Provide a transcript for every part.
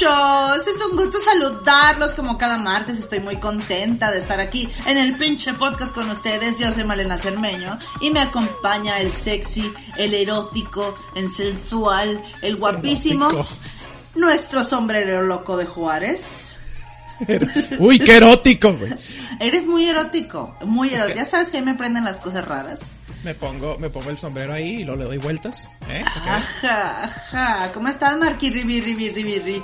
Pinchos? Es un gusto saludarlos como cada martes. Estoy muy contenta de estar aquí en el pinche podcast con ustedes. Yo soy Malena Cermeño y me acompaña el sexy, el erótico, el sensual, el guapísimo, Erótico. nuestro sombrero loco de Juárez. Uy, qué erótico, güey. Eres muy erótico, muy erótico. que- Ya sabes que ahí me prenden las cosas raras. Me pongo, me pongo el sombrero ahí y luego le doy vueltas. ¿Eh? Ajá, ajá. ¿Cómo estás, Marqui Ribi, Ribi, Ribi, Ribi?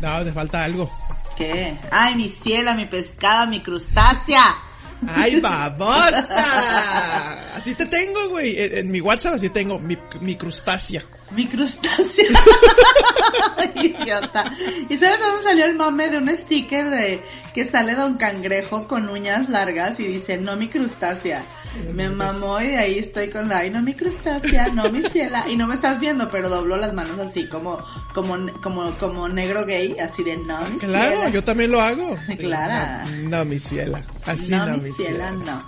No, te falta algo. ¿Qué? Ay, mi ciela, mi pescada, mi crustácea. ¡Ay, babosa! Así te tengo, güey. En, en mi WhatsApp así tengo mi, mi crustácea. Mi crustácea. Ay, idiota. ¿Y sabes dónde salió el mame de un sticker de que sale Don Cangrejo con uñas largas y dice, no mi crustácea? Me mamó y de ahí estoy con la, ay, no mi crustácea, no mi ciela. Y no me estás viendo, pero dobló las manos así como, como, como, como negro gay, así de no mi Claro, ciela". yo también lo hago. Clara. No, no, mi ciela. Así no, no, mi ciela, no.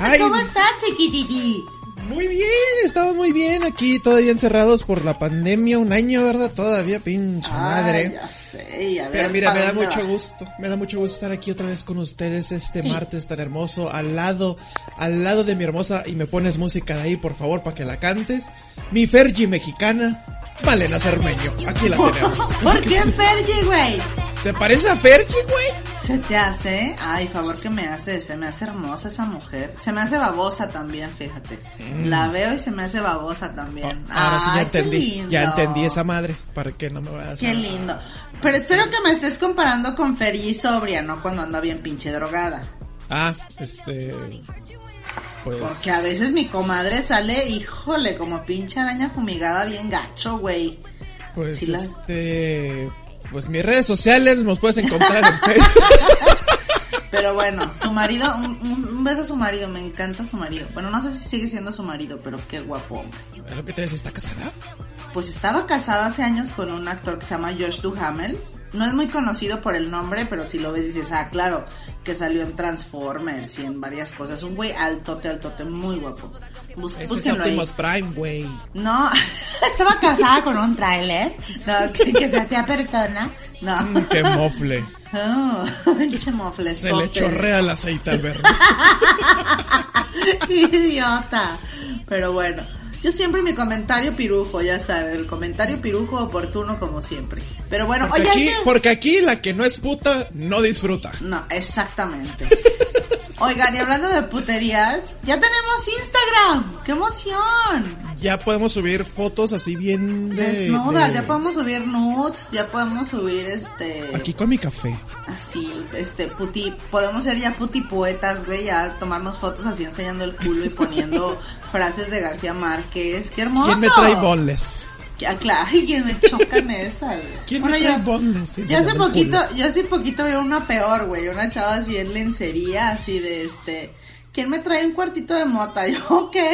Ay. ¿Cómo estás, chiquititi? Muy bien, estamos muy bien aquí, todavía encerrados por la pandemia, un año, ¿verdad? Todavía, pinche Ay, madre. ya sé, y a ver Pero mira, me ¿para da mucho va? gusto, me da mucho gusto estar aquí otra vez con ustedes este martes tan hermoso, al lado, al lado de mi hermosa, y me pones música de ahí, por favor, para que la cantes. Mi Fergie mexicana, Malena Cermeño, aquí la tenemos. ¿Por qué Fergie, güey? ¿Te parece a Fergie, güey? ¿Se te hace? Ay, favor que me hace, se me hace hermosa esa mujer. Se me hace babosa también, fíjate. La veo y se me hace babosa también. Mm. Ahora sí ya Ay, qué entendí, lindo. ya entendí esa madre, para que no me vayas a... Qué lindo. Pero espero que me estés comparando con Fergie sobria, no cuando anda bien pinche drogada. Ah, este... Pues... Porque a veces mi comadre sale, híjole, como pinche araña fumigada bien gacho, güey. Pues la- este. Pues mis redes sociales nos puedes encontrar en Facebook. Pero bueno, su marido, un, un- beso a su marido, me encanta su marido. Bueno, no sé si sigue siendo su marido, pero qué guapo hombre. ¿Es lo que te decía? ¿Está casada? Pues estaba casada hace años con un actor que se llama Josh Duhamel. No es muy conocido por el nombre, pero si lo ves dices, ah, claro, que salió en Transformers y en varias cosas. Un güey altote, altote, muy guapo. Bus- Ese es. Optimus Prime, güey. No, estaba casada con un tráiler, no, que, que se hacía persona. No. Mm, Qué mofle. Oh, pinche mofle, Se le chorrea el aceite al verlo. Idiota. Pero bueno, yo siempre mi comentario pirufo, ya saben, el comentario pirujo oportuno como siempre. Pero bueno, Porque oye, aquí, que- porque aquí la que no es puta no disfruta. No, exactamente. Oigan, y hablando de puterías, ya tenemos Instagram. ¡Qué emoción! Ya podemos subir fotos así bien de. Desnudas, de- ya podemos subir nudes, ya podemos subir este... Aquí con mi café. Así, este, puti, podemos ser ya puti poetas, güey, ya tomarnos fotos así enseñando el culo y poniendo frases de García Márquez. ¡Qué hermoso! ¿Quién me trae boneless? Ya, claro, que me chocan esas. ¿Quién Bueno, me trae yo- boneless? Yo hace poquito, yo hace poquito vi una peor, güey, una chava así en lencería, así de este, ¿quién me trae un cuartito de mota? Yo, ok.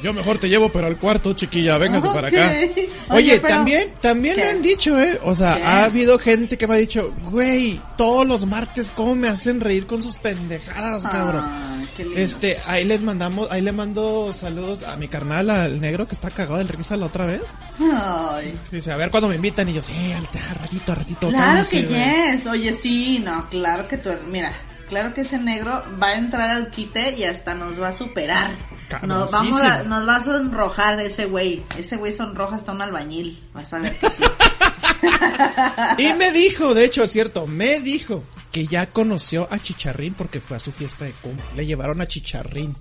Yo mejor te llevo, pero al cuarto, chiquilla, véngase para Ok. acá. Oye, Oye, pero- también, también ¿Qué? me han dicho, eh. O sea, ¿Qué? ha habido gente que me ha dicho, güey, todos los martes, ¿cómo me hacen reír con sus pendejadas, cabrón? Ay, qué lindo. Este, ahí les mandamos, ahí le mando saludos a mi carnal, al negro que está cagado del risa la otra vez. Ay. Dice, a ver cuándo me invitan y yo, sí, al ratito, al ratito. Claro que güey". yes. Oye, sí, no, claro que tú, mira, claro que ese negro va a entrar al quite y hasta nos va a superar. Nos, vamos a, nos va a sonrojar ese güey. Ese güey sonroja hasta un albañil. Vas a ver que sí. Y me dijo, de hecho, es cierto, me dijo que ya conoció a Chicharrín porque fue a su fiesta de cumple. Le llevaron a Chicharrín.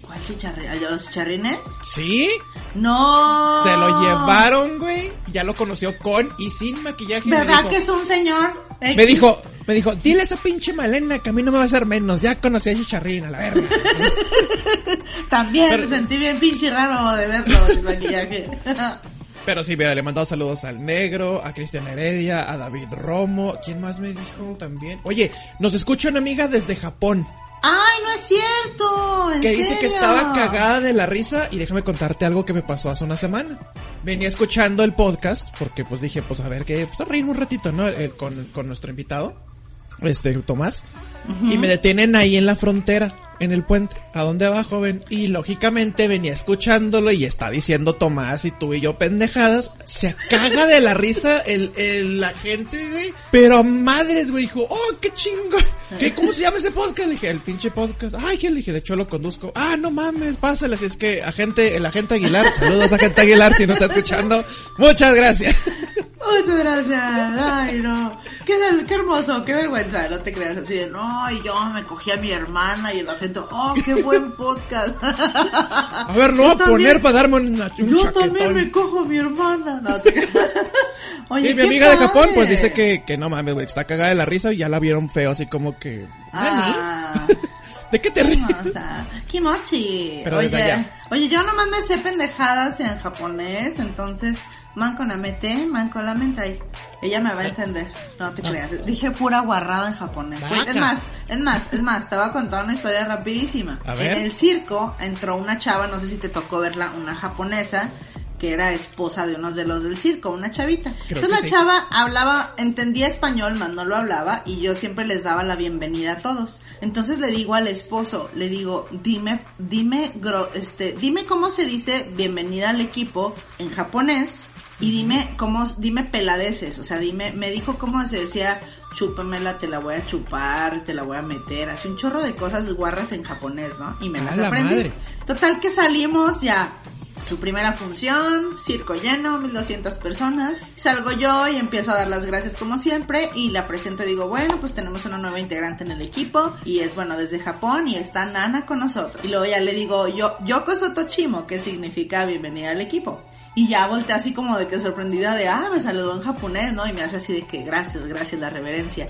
¿Cuál chicharrín? ¿A los chicharrines? ¿Sí? No. Se lo llevaron, güey. Ya lo conoció con y sin maquillaje. Me ¿Verdad dijo- que es un señor? Me dijo, me dijo, dile a esa pinche Malena que a mí no me va a hacer menos. Ya conocí a Chicharrín, a la verga. También Pero- me sentí bien pinche raro de verlo sin maquillaje. Pero sí, mira, le he mandado saludos al negro, a Cristian Heredia, a David Romo. ¿Quién más me dijo también? Oye, nos escucha una amiga desde Japón Ay, no es cierto. ¿en que dice que estaba cagada de la risa y déjame contarte algo que me pasó hace una semana. Venía escuchando el podcast porque pues dije, pues a ver qué, pues a reírme un ratito, ¿no? Con, con nuestro invitado, este Tomás. Y me detienen ahí en la frontera, en el puente. ¿A dónde va, joven? Y lógicamente venía escuchándolo y está diciendo Tomás y tú y yo pendejadas. Se caga de la risa el, el- la gente, güey. Pero madres, güey, dijo, oh, qué chingo. ¿Qué, ¿Cómo se llama ese podcast? Le dije, el pinche podcast. Ay, ¿qué le dije? De hecho lo conduzco. Ah, no mames, pásale. Así es que, agente, el agente Aguilar, saludos agente Aguilar si nos está escuchando. Muchas gracias. Muchas gracias. Ay, no. Qué, qué hermoso, qué vergüenza. No te creas así de, no, y yo me cogí a mi hermana y la gente, oh, qué buen podcast. A ver, lo voy a poner para darme una- un Yo chaquetón. también me cojo a mi hermana. No te. Oye, Y mi amiga de Japón, pues dice que, que no mames, güey, está cagada de la risa y ya la vieron feo, así como que. Ah. ¿De qué te ríes? Kimochi. Pero oye, oye, yo nomás me sé pendejadas en japonés, entonces, manco namete, manco lamentai. Ella me va a entender. No te creas. Dije pura guarrada en japonés. Pues, es más, es más, es más, te voy a contar una historia rapidísima. A ver. En el circo entró una chava, no sé si te tocó verla, una japonesa que era esposa de unos de los del circo, una chavita. Creo Entonces la sí. chava hablaba, entendía español, más no lo hablaba, y yo siempre les daba la bienvenida a todos. Entonces le digo al esposo, le digo, dime, dime, este, dime cómo se dice bienvenida al equipo en japonés, y dime cómo, dime peladeces, o sea, dime, me dijo cómo se decía, chúpamela, te la voy a chupar, te la voy a meter, así un chorro de cosas guarras en japonés, ¿no? Y me ¡A las la aprendí. madre! Total que salimos ya. Su primera función, circo lleno, 1200 personas. Salgo yo y empiezo a dar las gracias como siempre y la presento y digo, bueno, pues tenemos una nueva integrante en el equipo y es bueno desde Japón y está Nana con nosotros. Y luego ya le digo, yo, Yoko Sotochimo, que significa bienvenida al equipo. Y ya volteé así como de que sorprendida de, ah, me saludó en japonés, ¿no? Y me hace así de que gracias, gracias, la reverencia.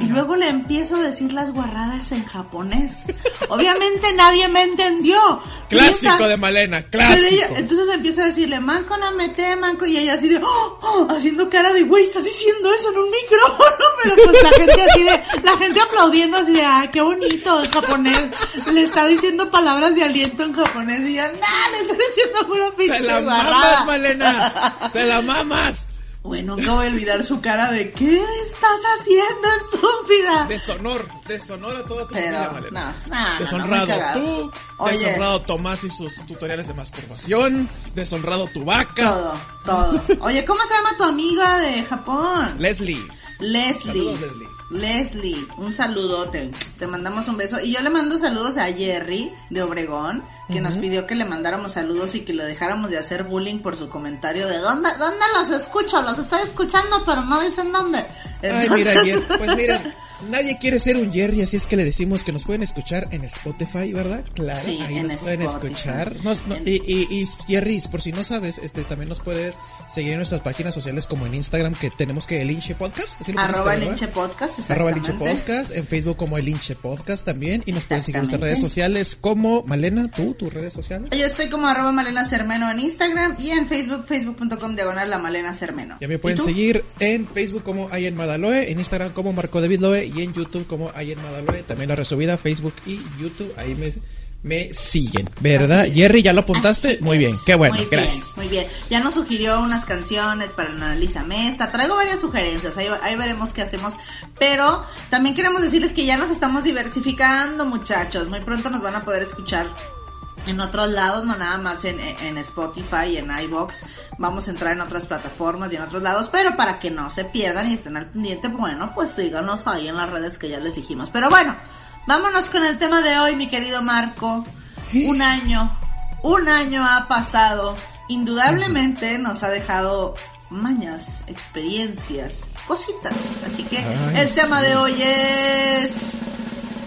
Y luego le empiezo a decir las guarradas en japonés. Obviamente nadie me entendió. Clásico Piensa- de Malena, ella- clásico. entonces empiezo a decirle, manco na mete, manco, y ella así de, "Oh, oh", haciendo cara de, güey, estás diciendo eso en un micrófono, pero pues la gente así de, la gente aplaudiendo así de, ah, qué bonito, en japonés, le está diciendo palabras de aliento en japonés, y ya, nah, le está diciendo pura pinche Te la guarrada". mamas, Malena. Te la mamas. Bueno, no voy a olvidar su cara de, ¿qué estás haciendo, estúpida? Deshonor, deshonor a toda tu Pero, vida, Malena. no, no, no, Deshonrado tú, Oye. deshonrado Tomás y sus tutoriales de masturbación, deshonrado tu vaca. Todo, todo. Oye, ¿cómo se llama tu amiga de Japón? Leslie. Leslie. Saludos, Leslie. Leslie, un saludote. Te mandamos un beso. Y yo le mando saludos a Jerry de Obregón, que nos pidió que le mandáramos saludos y que le dejáramos de hacer bullying por su comentario de ¿dónde, dónde los escucho? Los estoy escuchando, pero no dicen dónde. Ay, mira, pues miren, nadie quiere ser un Jerry, así es que le decimos que nos pueden escuchar en Spotify, ¿verdad? Claro, Sí, ahí nos pueden escuchar. Nos- no- y, y, y, Jerry, por si no sabes, este también nos puedes seguir en nuestras páginas sociales como en Instagram, que tenemos que el Inche Podcast. Arroba el podcast. Arroba el Inche exactamente. Podcast, en Facebook como el Inche Podcast también, y nos pueden seguir en nuestras redes sociales como Malena, tú, tus redes sociales. Yo estoy como arroba Malena Cermeno en Instagram y en Facebook, facebook.com diagonal la Malena Cermeno. Ya me ¿Y pueden seguir en Facebook como Ayen Madaloe, en Instagram como Marco David Loe y en YouTube como Ayen Madaloe. También la resubida Facebook y YouTube. Ahí me, me siguen, ¿verdad? Jerry, ¿ya lo apuntaste? Muy bien, qué bueno, Muy gracias. Muy bien. Ya nos sugirió unas canciones para el Analízame esta. Traigo varias sugerencias, ahí, ahí veremos qué hacemos. Pero también queremos decirles que ya nos estamos diversificando, muchachos. Muy pronto nos van a poder escuchar en otros lados, no nada más en, en Spotify y en iBox. Vamos a entrar en otras plataformas y en otros lados, pero para que no se pierdan y estén al pendiente, bueno, pues síganos ahí en las redes que ya les dijimos. Pero bueno, vámonos con el tema de hoy, mi querido Marco. Un año, un año ha pasado. Indudablemente nos ha dejado mañas, experiencias, cositas. Así que Ay, el tema sí. de hoy es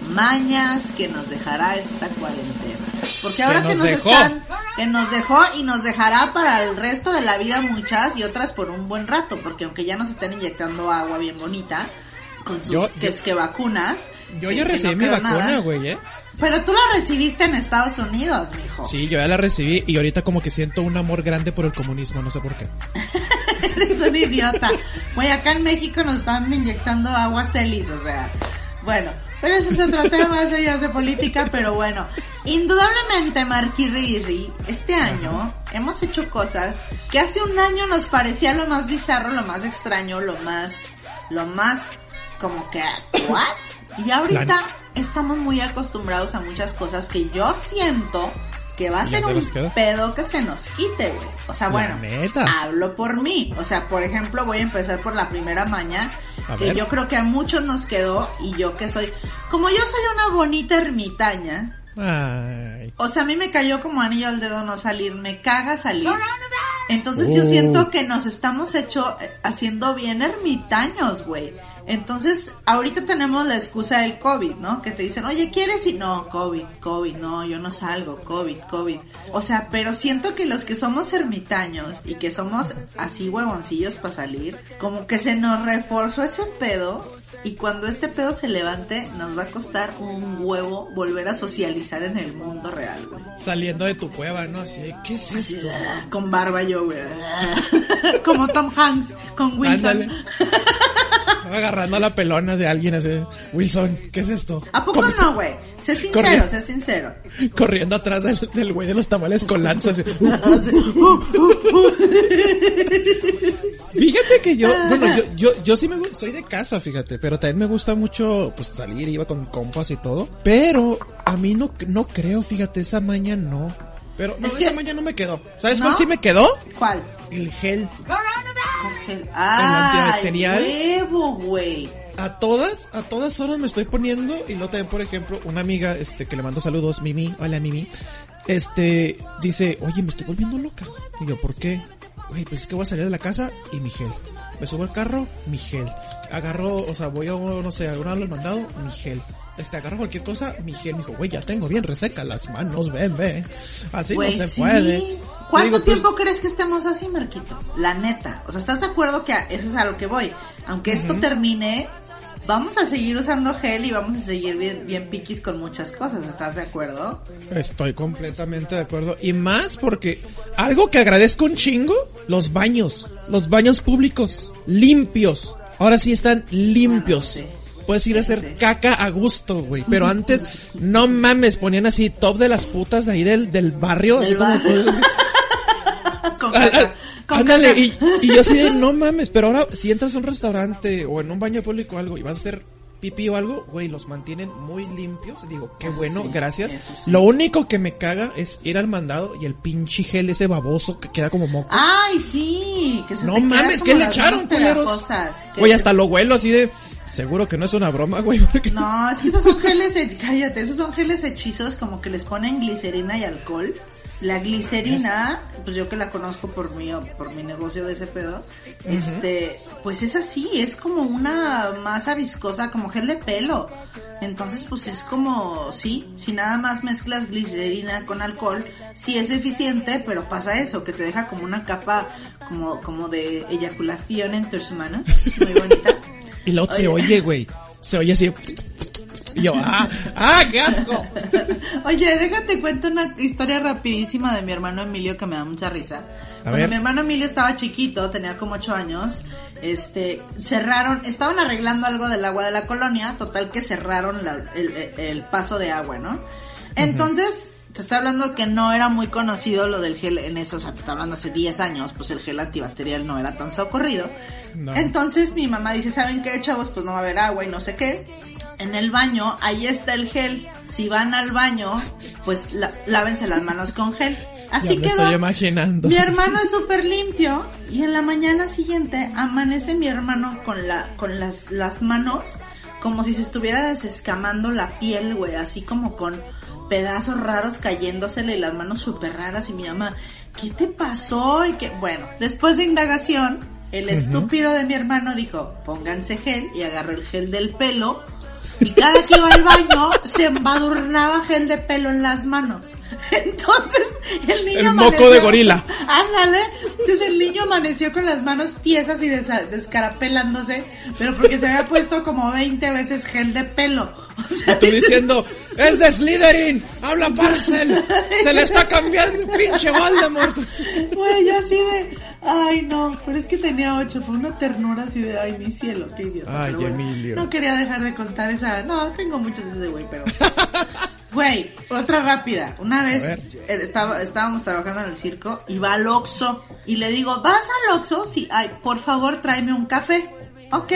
mañas que nos dejará esta cuarentena. Porque ahora que nos nos, dejó. están, que nos dejó y nos dejará para el resto de la vida muchas y otras por un buen rato, porque aunque ya nos están inyectando agua bien bonita con sus Yo- que yo- es que vacunas. Yo ya que recibí no mi vacuna, güey, ¿eh? Pero tú la recibiste en Estados Unidos, mijo. Sí, yo ya la recibí y ahorita como que siento un amor grande por el comunismo, no sé por qué. Eres un idiota. Güey, acá en México nos están inyectando agua celis, o sea. Bueno, pero ese es otro tema, eso ya es de política, pero bueno. Indudablemente, Marquirri, este año hemos hecho cosas que hace un año nos parecía lo más bizarro, lo más extraño, lo más, lo más como que, ¿what? Y ahorita estamos muy acostumbrados a muchas cosas que yo siento que va a ¿Ya ser se un pedo que se nos quite, güey. O sea, bueno, hablo por mí. O sea, por ejemplo, voy a empezar por la primera maña, A que ver. yo creo que a muchos nos quedó, y yo que soy, como yo soy una bonita ermitaña, Ay. o sea, a mí me cayó como anillo al dedo no salir, me caga salir. Entonces yo Oh. siento que nos estamos hecho, eh, haciendo bien ermitaños, güey. Entonces, ahorita tenemos la excusa del COVID, ¿no? Que te dicen, oye, ¿quieres? Y no, COVID, COVID, no, yo no salgo, COVID, COVID. O sea, pero siento que los que somos ermitaños y que somos así huevoncillos para salir, como que se nos reforzó ese pedo y cuando este pedo se levante, nos va a costar un huevo volver a socializar en el mundo real, güey. Saliendo de tu cueva, ¿no? Así, ¿qué es esto? Con barba yo, güey. Como Tom Hanks con Wilson. Agarrando la pelona de alguien así. Wilson, ¿qué es esto? ¿A poco no, güey? Sé sincero, Corriendo. sé sincero. si- Corriendo atrás del, güey de los tamales con lanzas. así. Fíjate que yo, bueno, yo, yo, yo sí me gusta, estoy de casa, fíjate, pero también me gusta mucho, pues, salir, iba con compas y todo, pero a mí no, no creo, fíjate, esa maña no. Pero no, Es que- esa maña no me quedó. ¿Sabes ¿No? cuál sí me quedó? ¿Cuál? El gel. Congel- ¡Ay, antibacterial. huevo, güey! A todas, a todas horas me estoy poniendo y luego también, por ejemplo, una amiga, este, que le mando saludos, Mimi, hola Mimi, este, dice, oye, me estoy volviendo loca. Y yo, ¿por qué? Güey, pues es que voy a salir de la casa y mi gel. Me subo al carro, mi gel. Agarro, o sea, voy a, no sé, a alguna los mandado, mi gel. Este, agarro cualquier cosa, mi gel. Me dijo, güey, ya tengo bien reseca las manos, ven, ve. Así no se sí. puede. ¿Cuánto pues, tiempo crees que estemos así, Marquito? La neta. O sea, ¿estás de acuerdo que eso es a lo que voy? Aunque esto termine, vamos a seguir usando gel y vamos a seguir bien, bien piquis con muchas cosas. ¿Estás de acuerdo? Estoy completamente de acuerdo. Y más porque algo que agradezco un chingo, los baños. Los baños públicos. Limpios. Ahora sí están limpios. Sí. Puedes ir a hacer caca a gusto, güey. Pero antes, no mames, ponían así top de las putas de ahí del, del barrio. así Del como- barrio. Con Ah, caca. ah, Con Ándale, caca. y, y yo así de no mames, pero ahora si entras a un restaurante o en un baño público o algo y vas a hacer pipí o algo, güey, los mantienen muy limpios. Digo, qué Eso bueno, sí, gracias. sí. Lo único que me caga es ir al mandado y el pinche gel ese baboso que queda como moco. Ay, sí. Que se no mames, ¿qué le echaron, culeros? Güey, hasta lo huelo así de... Seguro que no es una broma, güey, porque... No, es que esos son geles, cállate, esos son geles hechizos como que les ponen glicerina y alcohol. La glicerina, pues yo que la conozco por mi, por mi negocio de ese pedo, este, pues es así, es como una masa viscosa, como gel de pelo. Entonces, pues es como, sí, si nada más mezclas glicerina con alcohol, sí es eficiente, pero pasa eso, que te deja como una capa como, como de eyaculación en tus manos, muy bonita. Y luego se Oye. oye, güey. Se oye así... Y yo, ah, ah, qué asco. Oye, déjate cuento una historia rapidísima de mi hermano Emilio que me da mucha risa. Cuando ver. mi hermano Emilio estaba chiquito, tenía como ocho años, este, cerraron, estaban arreglando algo del agua de la colonia, total que cerraron la- el, paso de agua, ¿no? Entonces, te estoy hablando que no era muy conocido lo del gel en eso, o sea, te estoy hablando hace 10 años, pues el gel antibacterial no era tan socorrido. No. Entonces mi mamá dice, ¿saben qué, chavos? Pues no va a haber agua y no sé qué. En el baño, ahí está el gel. Si van al baño, pues la- lávense las manos con gel. Así quedó. estoy imaginando. Mi hermano es súper limpio y en la mañana siguiente amanece mi hermano con la con las, las manos como si se estuviera desescamando la piel, güey, así como con pedazos raros cayéndosele y las manos súper raras y mi mamá, ¿qué te pasó? Y que, bueno, después de indagación, el estúpido de mi hermano dijo, pónganse gel y agarró el gel del pelo y cada que iba al baño se embadurnaba gel de pelo en las manos. Entonces el niño El moco amaneció- de gorila. Ándale. Entonces el niño amaneció con las manos tiesas y descarapelándose, pero porque se había puesto como 20 veces gel de pelo. O sea, Tú diciendo, es de Slytherin, habla Parcel, se le está cambiando pinche Voldemort. Güey, yo así de, ay no, pero es que tenía ocho, fue una ternura así de, ay mi cielo, qué idiota. Ay, bueno, Emilio. No quería dejar de contar esa, no, tengo muchas de ese güey, pero... Güey, otra rápida. Una vez eh, estaba, estábamos trabajando en el circo y va al Oxxo y le digo, ¿vas al Oxxo? Sí, ay, por favor tráeme un café. Ok,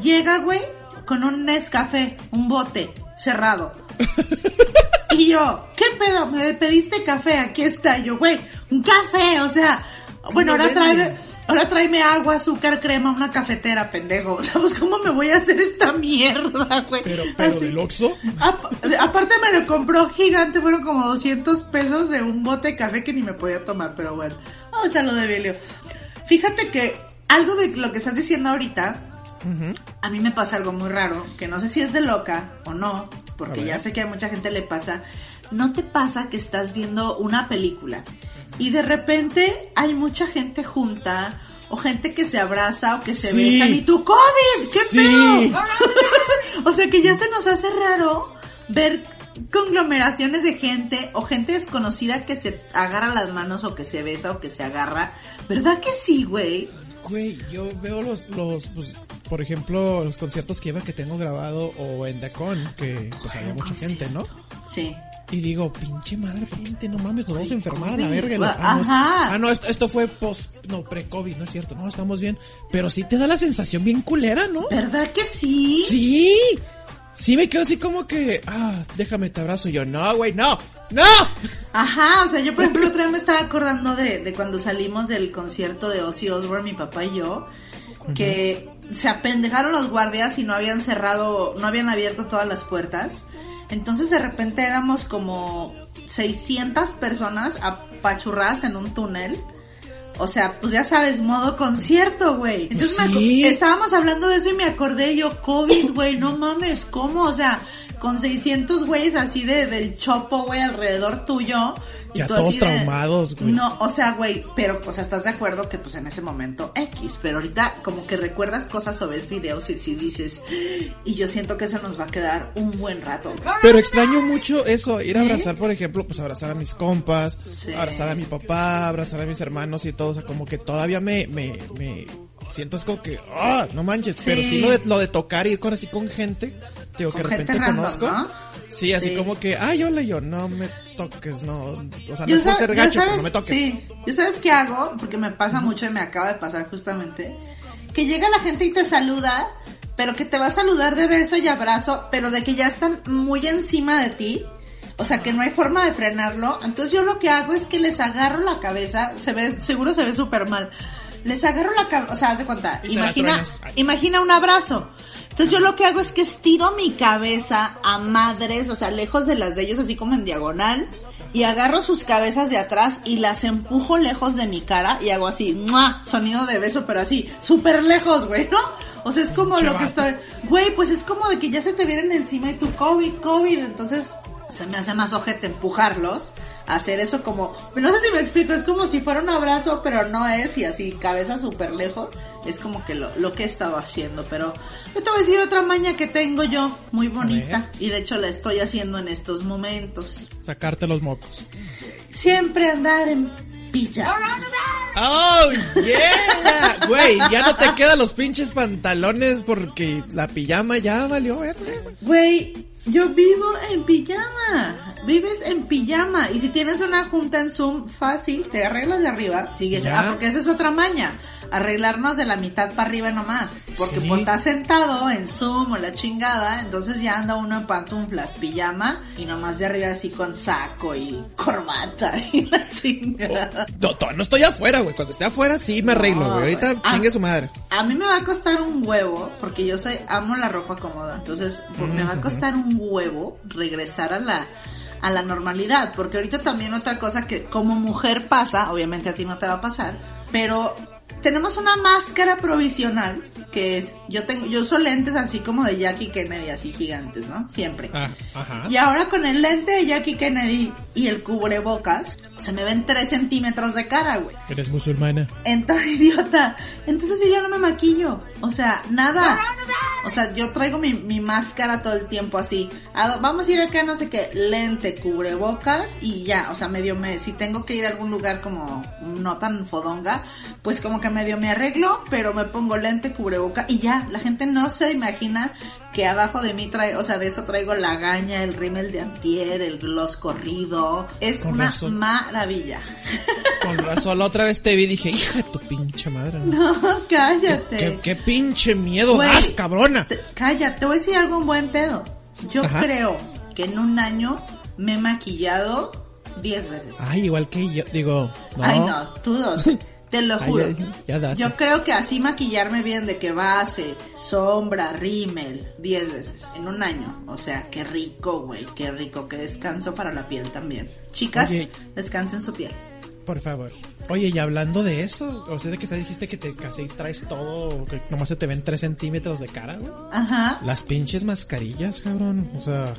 llega güey con un Nescafé, un bote cerrado. Y yo, ¿qué pedo? Me pediste café, aquí está. Y yo, güey, un café, o sea, bueno, ahora trae, ahora tráeme agua, azúcar, crema, una cafetera, pendejo. O sea, pues, ¿cómo me voy a hacer esta mierda, güey? Pero, pero Así. del Oxxo, Ap- aparte me lo compró gigante, fueron como 200 pesos de un bote de café que ni me podía tomar, pero bueno, vamos a lo de Belio. Fíjate que algo de lo que estás diciendo ahorita, a mí me pasa algo muy raro, que no sé si es de loca o no, porque ya sé que a mucha gente le pasa. ¿No te pasa que estás viendo una película y de repente hay mucha gente junta o gente que se abraza o que se Sí. besan y tú COVID? ¿Qué Sí. pedo? o sea que ya se nos hace raro ver conglomeraciones de gente o gente desconocida que se agarra las manos o que se besa o que se agarra. ¿Verdad que sí, güey? güey, yo veo los, los, pues, por ejemplo, los conciertos que iba que tengo grabado o en The Con, que pues había mucha gente, ¿no? Sí. Y digo, pinche madre, gente, no mames, nos vamos a enfermar a la verga. la- no, Ajá. ah, no, esto, esto fue post, no, pre-COVID, no es cierto, no, estamos bien. Pero sí te da la sensación bien culera, ¿no? ¿Verdad que sí? Sí, sí me quedo así como que, ah, déjame te abrazo. Y yo, no, güey, no, no. Ajá, o sea, yo por ejemplo otra vez me estaba acordando de, de cuando salimos del concierto de Ozzy Osbourne, mi papá y yo, que se apendejaron los guardias y no habían cerrado, no habían abierto todas las puertas. Entonces de repente éramos como 600 personas apachurradas en un túnel. O sea, pues ya sabes, modo concierto, güey. Entonces me estábamos hablando de eso y me acordé yo, COVID, güey, no mames, ¿cómo? O sea, con 600 güeyes así de, del chopo, güey, alrededor tuyo. Y Ya todos traumados, güey. No, o sea, güey, pero, o sea, estás de acuerdo que pues en ese momento X, pero ahorita como que recuerdas cosas o ves videos y si dices, y yo siento que eso nos va a quedar un buen rato. Pero extraño mucho eso, ir a abrazar, por ejemplo, pues abrazar a mis compas, Sí. abrazar a mi papá, abrazar a mis hermanos y todo, o sea, como que todavía me, me, me siento es como que, ah, no manches, Sí. pero sí lo de, lo de tocar, ir con así con gente, digo, que de repente random, conozco. ¿no? Sí, así Sí. como que, ay, hola, y yo, no me toques, no, o sea, no Yo es por ser gacho, sabes- pero no me toques. Sí, yo sabes qué hago, porque me pasa mucho y me acaba de pasar justamente, que llega la gente y te saluda, pero que te va a saludar de beso y abrazo, pero de que ya están muy encima de ti. O sea, que no hay forma de frenarlo. Entonces yo lo que hago es que les agarro la cabeza, se ve, seguro se ve súper mal. Les agarro la cabeza, o sea, haz de cuenta, Y imagina, imagina un abrazo. Entonces yo lo que hago es que estiro mi cabeza a madres, o sea, lejos de las de ellos, así como en diagonal, y agarro sus cabezas de atrás y las empujo lejos de mi cara y hago así, ¡mua! sonido de beso, pero así, súper lejos, güey, ¿no? O sea, es como lo que estoy, güey, pues es como de que ya se te vienen encima y tu COVID, COVID, entonces se me hace más ojete empujarlos, hacer eso como, no sé si me explico, es como si fuera un abrazo, pero no es, y así, cabeza súper lejos, es como que lo, lo que he estado haciendo, pero yo te voy a decir otra maña que tengo yo, muy bonita, y de hecho la estoy haciendo en estos momentos. Sacarte los mocos. Siempre andar en pijama. ¡Oh, yeah! Güey, ya no te quedan los pinches pantalones porque la pijama ya valió verga. Güey, yo vivo en pijama. Vives en pijama. Y si tienes una junta en Zoom, fácil, te arreglas de arriba, sigues. Ya. Ah, porque esa es otra maña. Arreglarnos de la mitad para arriba nomás. Porque Sí. pues estás sentado en Zoom o la chingada. Entonces ya anda uno en pantuflas, pijama. Y nomás de arriba así con saco y corbata y la chingada. No, to- no estoy afuera, güey. Cuando esté afuera sí me arreglo, No, güey. Ahorita güey. Ah. chingue su madre. A mí me va a costar un huevo, porque yo soy, amo la ropa cómoda, entonces pues, me va a costar un huevo regresar a la, a la normalidad, porque ahorita también otra cosa que como mujer pasa, obviamente a ti no te va a pasar, pero tenemos una máscara provisional que es yo tengo yo uso lentes así como de Jackie Kennedy así gigantes no siempre. Ah, ajá. y ahora con el lente de Jackie Kennedy y el cubrebocas se me ven 3 centímetros de cara güey. Eres musulmana. entonces idiota. Entonces yo ya no me maquillo. O sea nada. O sea yo traigo mi, mi máscara todo el tiempo así. A- vamos a ir acá no sé qué lente cubrebocas y ya. O sea medio me si tengo que ir a algún lugar como no tan fodonga pues como que medio me arreglo pero me pongo lente cubreboca y ya la gente no se imagina que abajo de mí trae, o sea, de eso traigo la gaña, el rímel de antier, el gloss corrido. Es Con una razón. maravilla. Con razón, la otra vez te vi y dije, hija de tu pinche madre. No, cállate. ¿Qué, qué pinche miedo Güey, das, cabrona? te- cállate, te voy a decir algo en buen pedo. Yo Ajá. creo que en un año me he maquillado 10 veces. Ay, igual que yo. Digo, no. Ay, no, tú dos. Te lo Ay, juro. ya- ya das. Yo creo que así maquillarme bien de que base, sombra, rímel, 10 veces en un año. O sea, qué rico, güey, qué rico, qué descanso para la piel también. Chicas, Oye. descansen su piel. Por favor. Oye, y hablando de eso, o sea, de que te dijiste que te casi traes todo, que nomás se te ven 3 centímetros de cara, güey. Ajá. Las pinches mascarillas, cabrón. O sea,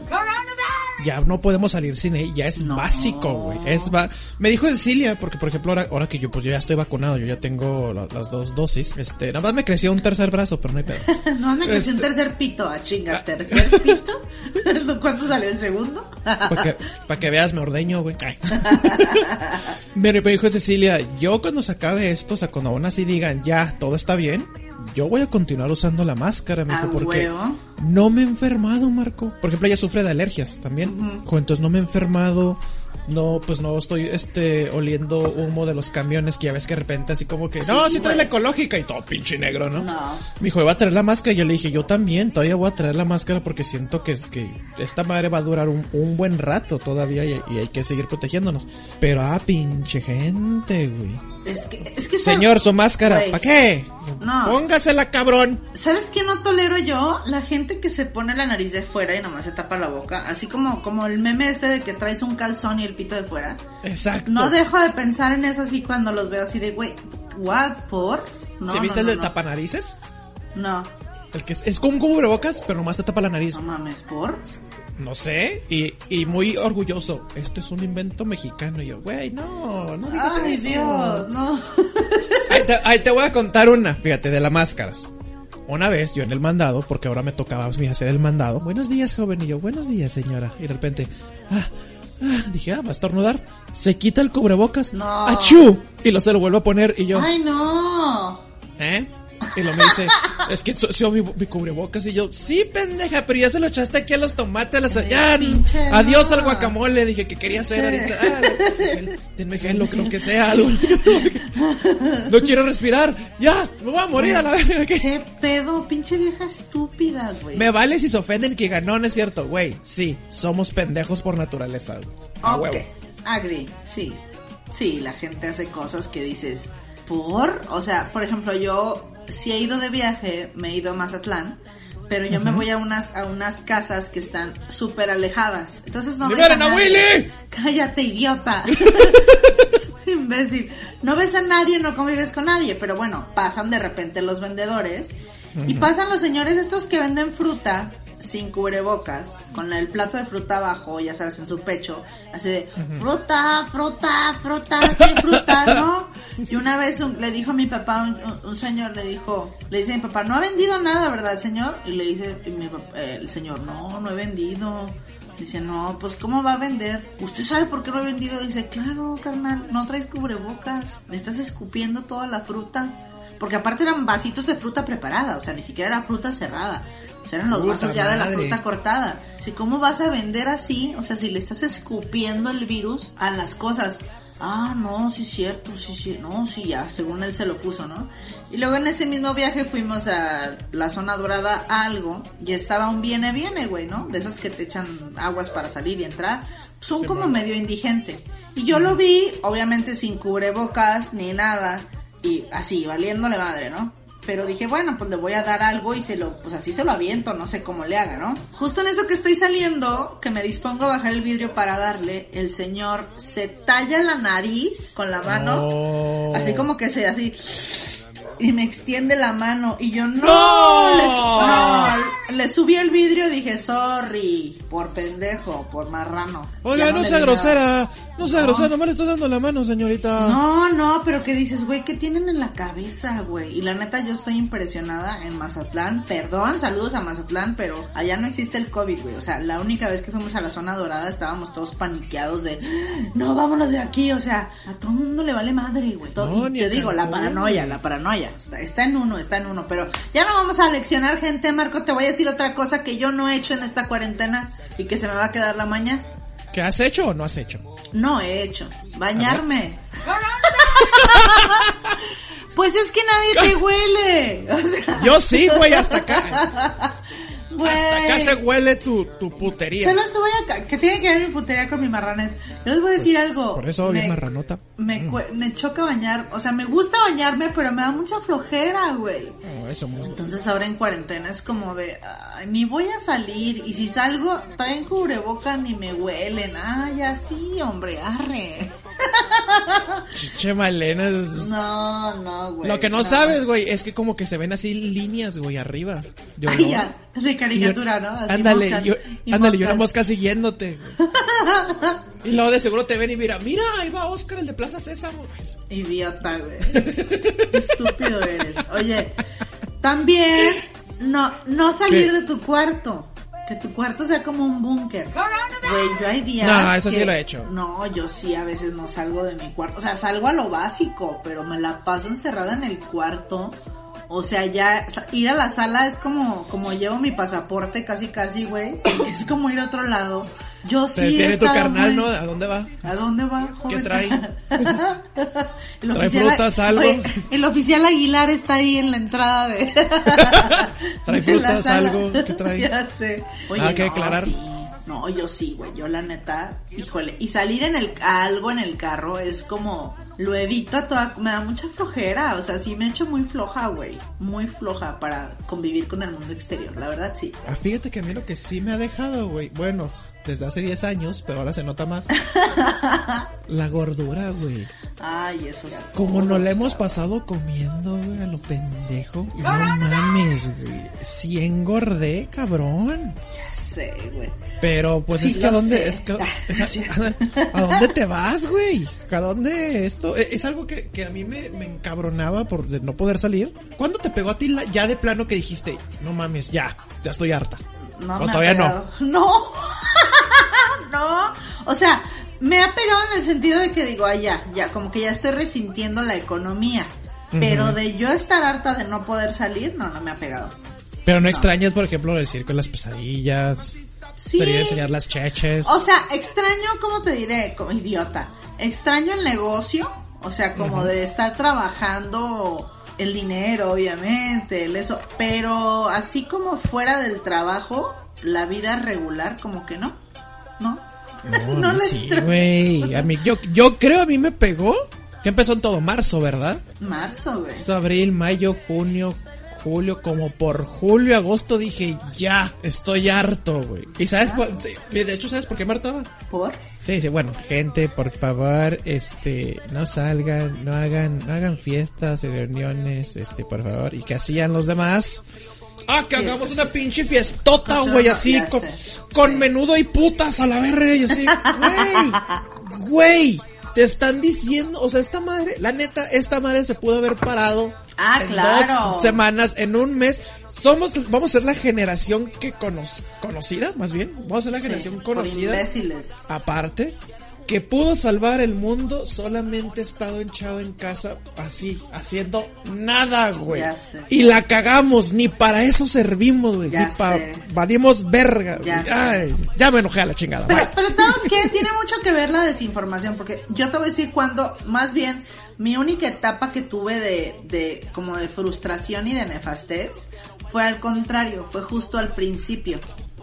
ya no podemos salir sin ella. Ya es No. básico, güey. Es va Me dijo Cecilia, porque por ejemplo, ahora, ahora que yo, pues yo ya estoy vacunado, yo ya tengo la- las dos dosis. Este, nada más me creció un tercer brazo, pero no hay pedo. No me creció un Este- tercer pito, a chingas, tercer pito. ¿Cuánto salió el segundo? Para que, pa' que veas, me ordeño, güey. Me dijo Cecilia, yo cuando se acabe esto, o sea, cuando aún así digan, ya, todo está bien, yo voy a continuar usando la máscara, me A dijo, porque huevo. no me he enfermado, Marco. Por ejemplo, ella sufre de alergias también. Dijo, Entonces no me he enfermado, no, pues no estoy, este, oliendo humo de los camiones que ya ves que de repente así como que, no, sí trae la ecológica y todo pinche negro, ¿no? No. Me dijo, ¿va a traer la máscara? Y yo le dije, yo también, todavía voy a traer la máscara porque siento que, que esta madre va a durar un, un buen rato todavía y, y hay que seguir protegiéndonos. Pero, ah, pinche gente, güey. Es que, es que Señor, su máscara. ¿para qué? No. Póngasela, cabrón. ¿Sabes qué no tolero yo? La gente que se pone la nariz de fuera y nomás se tapa la boca. Así como, como el meme este de que traes un calzón y el pito de fuera. Exacto. No dejo de pensar en eso así cuando los veo así de, güey, ¿what? ¿Por? No, ¿Sí viste no, el de tapanarices? No, El que es, es como un cubrebocas, pero nomás te tapa la nariz. no mames, ¿por? No sé. Y, y muy orgulloso. Esto es un invento mexicano. Y yo, güey, no, no digas Ay, eso. Dios, no. Ahí te, ahí te voy a contar una, fíjate, de las máscaras. Una vez yo en el mandado, porque ahora me tocaba hacer el mandado. Buenos días, joven. Y yo, buenos días, señora. Y de repente, ah, ah, dije, ah, va a estornudar. Se quita el cubrebocas. No. ¡Achú! Y lo se lo vuelvo a poner y yo, Ay, no. ¿eh? Y lo me dice, es que soy mi, mi cubrebocas. Y yo, sí, pendeja, pero ya se lo echaste aquí a los tomates. a las- pinche adiós no. al guacamole. Dije que quería hacer ahorita. Ah, gel, denme gel, lo, lo que sea, algo. No quiero respirar. Ya, me voy a morir a la verga. ¿qué? ¿Qué pedo? Pinche vieja estúpida, güey. Me vale si se ofenden que ganó, no es cierto, güey. Sí, somos pendejos por naturaleza. güey. Ok, agree, sí. Sí, la gente hace cosas que dices, ¿por? O sea, por ejemplo, yo si he ido de viaje, me he ido a Mazatlán, pero yo me voy a unas, a unas casas que están súper alejadas. Entonces no ves ¡Liberen a nadie. Willy! Cállate, idiota. Imbécil. No ves a nadie, no convives con nadie, pero bueno, pasan de repente los vendedores y pasan los señores estos que venden fruta sin cubrebocas, con el plato de fruta abajo, ya sabes, en su pecho, así de fruta, fruta, fruta, sin fruta, ¿no? Y una vez un- le dijo a mi papá, un, señor le dijo, le dice a mi papá, no ha vendido nada, ¿verdad, señor? Y le dice y mi eh, el señor, no, no he vendido. Dice, no, pues ¿cómo va a vender? ¿Usted sabe por qué no he vendido? Dice, claro, carnal, no traes cubrebocas, le estás escupiendo toda la fruta. Porque aparte eran vasitos de fruta preparada, o sea, ni siquiera era fruta cerrada. O sea, eran los Puta vasos ya de la fruta cortada. Dice, ¿cómo vas a vender así? O sea, si le estás escupiendo el virus a las cosas. Ah, no, sí es cierto, sí, sí, no, sí, ya, según él se lo puso, ¿no? Y luego en ese mismo viaje fuimos a la zona dorada a algo y estaba un viene viene, güey, ¿no? De esos que te echan aguas para salir y entrar. Son Sí, como bueno. medio indigente. Y yo lo vi, obviamente sin cubrebocas ni nada, y así, valiéndole madre, ¿no? Pero dije, bueno, pues le voy a dar algo y se lo, pues así se lo aviento, no sé cómo le haga, ¿no? Justo en eso que estoy saliendo, que me dispongo a bajar el vidrio para darle, el señor se talla la nariz con la mano, Oh. así como que se, así, y me extiende la mano y yo no, ¡No! Le, no, le subí el vidrio y dije, sorry, por pendejo, por marrano. Oiga, no, sea grosera, no sea grosera, nomás le estoy dando la mano, señorita. No, no, pero que dices, güey, ¿qué tienen en la cabeza, güey? Y la neta, yo estoy impresionada en Mazatlán. Perdón, saludos a Mazatlán, pero allá no existe el COVID, güey. O sea, la única vez que fuimos a la zona dorada estábamos todos paniqueados de, no, vámonos de aquí. O sea, a todo el mundo le vale madre, güey. Y te digo, la paranoia, la paranoia. Está, está en uno, está en uno. Pero ya no vamos a leccionar gente, Marco. Te voy a decir otra cosa que yo no he hecho en esta cuarentena y que se me va a quedar la maña. ¿Qué has hecho o no has hecho? No he hecho. Bañarme. pues es que nadie te huele. O sea, Yo sí, güey, hasta acá. Hasta acá se huele tu, tu putería. Voy a... ¿Qué tiene que ver mi putería con mi marranes? Yo les voy a decir algo. Por eso bien marranota. Me, cue- me choca bañar. O sea, me gusta bañarme, pero me da mucha flojera, güey. Eso. Entonces ahora en cuarentena es como de, "Ay, ni voy a salir y si salgo traen cubrebocas ni me huelen. Ay, así, hombre, arre. Chiche Malena. No, no, güey. Lo que no, sabes, güey, es que como que se ven así líneas, güey, arriba. De Ay, ya, de caricatura, ¿no? Así ándale, moscas, yo, y ándale, y una mosca siguiéndote. y luego de seguro te ven y mira, mira, ahí va Oscar, el de Plaza Sésamo. Idiota, güey. Qué estúpido eres. Oye, también no, no salir ¿Qué? de tu cuarto. Que tu cuarto sea como un búnker. Güey, yo hay días. No, eso sí que- lo he hecho. No, yo sí a veces no salgo de mi cuarto. O sea, salgo a lo básico, pero me la paso encerrada en el cuarto. O sea, ya ir a la sala es como, como llevo mi pasaporte casi casi, güey. Es como ir a otro lado. Yo sí. Te tiene tu carnal, muy- ¿no? ¿A dónde va? ¿A dónde va, joven? ¿Qué trae? ¿Trae frutas, algo? Oye, el oficial Aguilar está ahí en la entrada de... ¿Trae frutas, algo? ¿Qué trae? Ya sé. Oye, Ah, que declarar. sí. No, yo sí, güey. Yo la neta, híjole. Y salir en el a algo en el carro es como lo evito a toda, me da mucha flojera, o sea, sí me he hecho muy floja, güey, muy floja para convivir con el mundo exterior, la verdad sí. Ah, fíjate que a mí lo que sí me ha dejado, güey, bueno, desde hace 10 años, pero ahora se nota más. la gordura, güey. Ay, eso sí. Como no la hemos pasado comiendo, güey, a lo pendejo. No mames, güey. Sí engordé, cabrón. Ya sé, güey. Pero pues Sí, es que a dónde es que, Ah, es a, sí. ¿a dónde te vas, güey? ¿A dónde esto? Es, es algo que, que a mí me, me encabronaba por de no poder salir. ¿Cuándo te pegó a ti la- ya de plano que dijiste, no mames, ya, ya estoy harta? No O me ha todavía no. pegado. No. No. O sea, me ha pegado en el sentido de que digo, ay, ya, ya, como que ya estoy resintiendo la economía. Pero de yo estar harta de no poder salir, no, no me ha pegado. Pero no, extrañas, por ejemplo, el circo de las pesadillas. Sí. Sería enseñar las cheches. O sea, extraño, ¿cómo te diré? Como idiota. Extraño el negocio, o sea, como de estar trabajando el dinero, obviamente, el eso, pero así como fuera del trabajo, la vida regular, como que no, ¿no? No, no sí, güey. A mí, yo, yo creo a mí me pegó. Que empezó en todo marzo, ¿verdad? Marzo, güey. Abril, mayo, junio, julio, como por julio, agosto dije, ya, estoy harto, güey. ¿Y sabes Ah. cuál? De hecho, ¿sabes por qué me hartaba? ¿Por? Sí, sí, bueno, gente, por favor, este, no salgan, no hagan, no hagan fiestas, reuniones, este, por favor, y que hacían los demás. Ah, que hagamos una pinche fiestota, güey, así, con, con menudo y putas a la verga, y así, güey, güey, te están diciendo, o sea, esta madre, la neta, esta madre se pudo haber parado Ah, en claro. dos semanas, en un mes. Somos, vamos a ser la generación que cono- conocida, más bien, vamos a ser la generación Sí, conocida aparte, que pudo salvar el mundo solamente estado hinchado en casa, así, haciendo nada, güey. Y la cagamos, ni para eso servimos, güey. Ya Ni para, sé. valimos verga, Ya. Ay, ya me enojé a la chingada. Pero, pero ¿sabes qué? Tiene mucho que ver la desinformación, porque yo te voy a decir cuando, más bien, mi única etapa que tuve de, de, como de frustración y de nefastez, fue al contrario, fue justo al principio,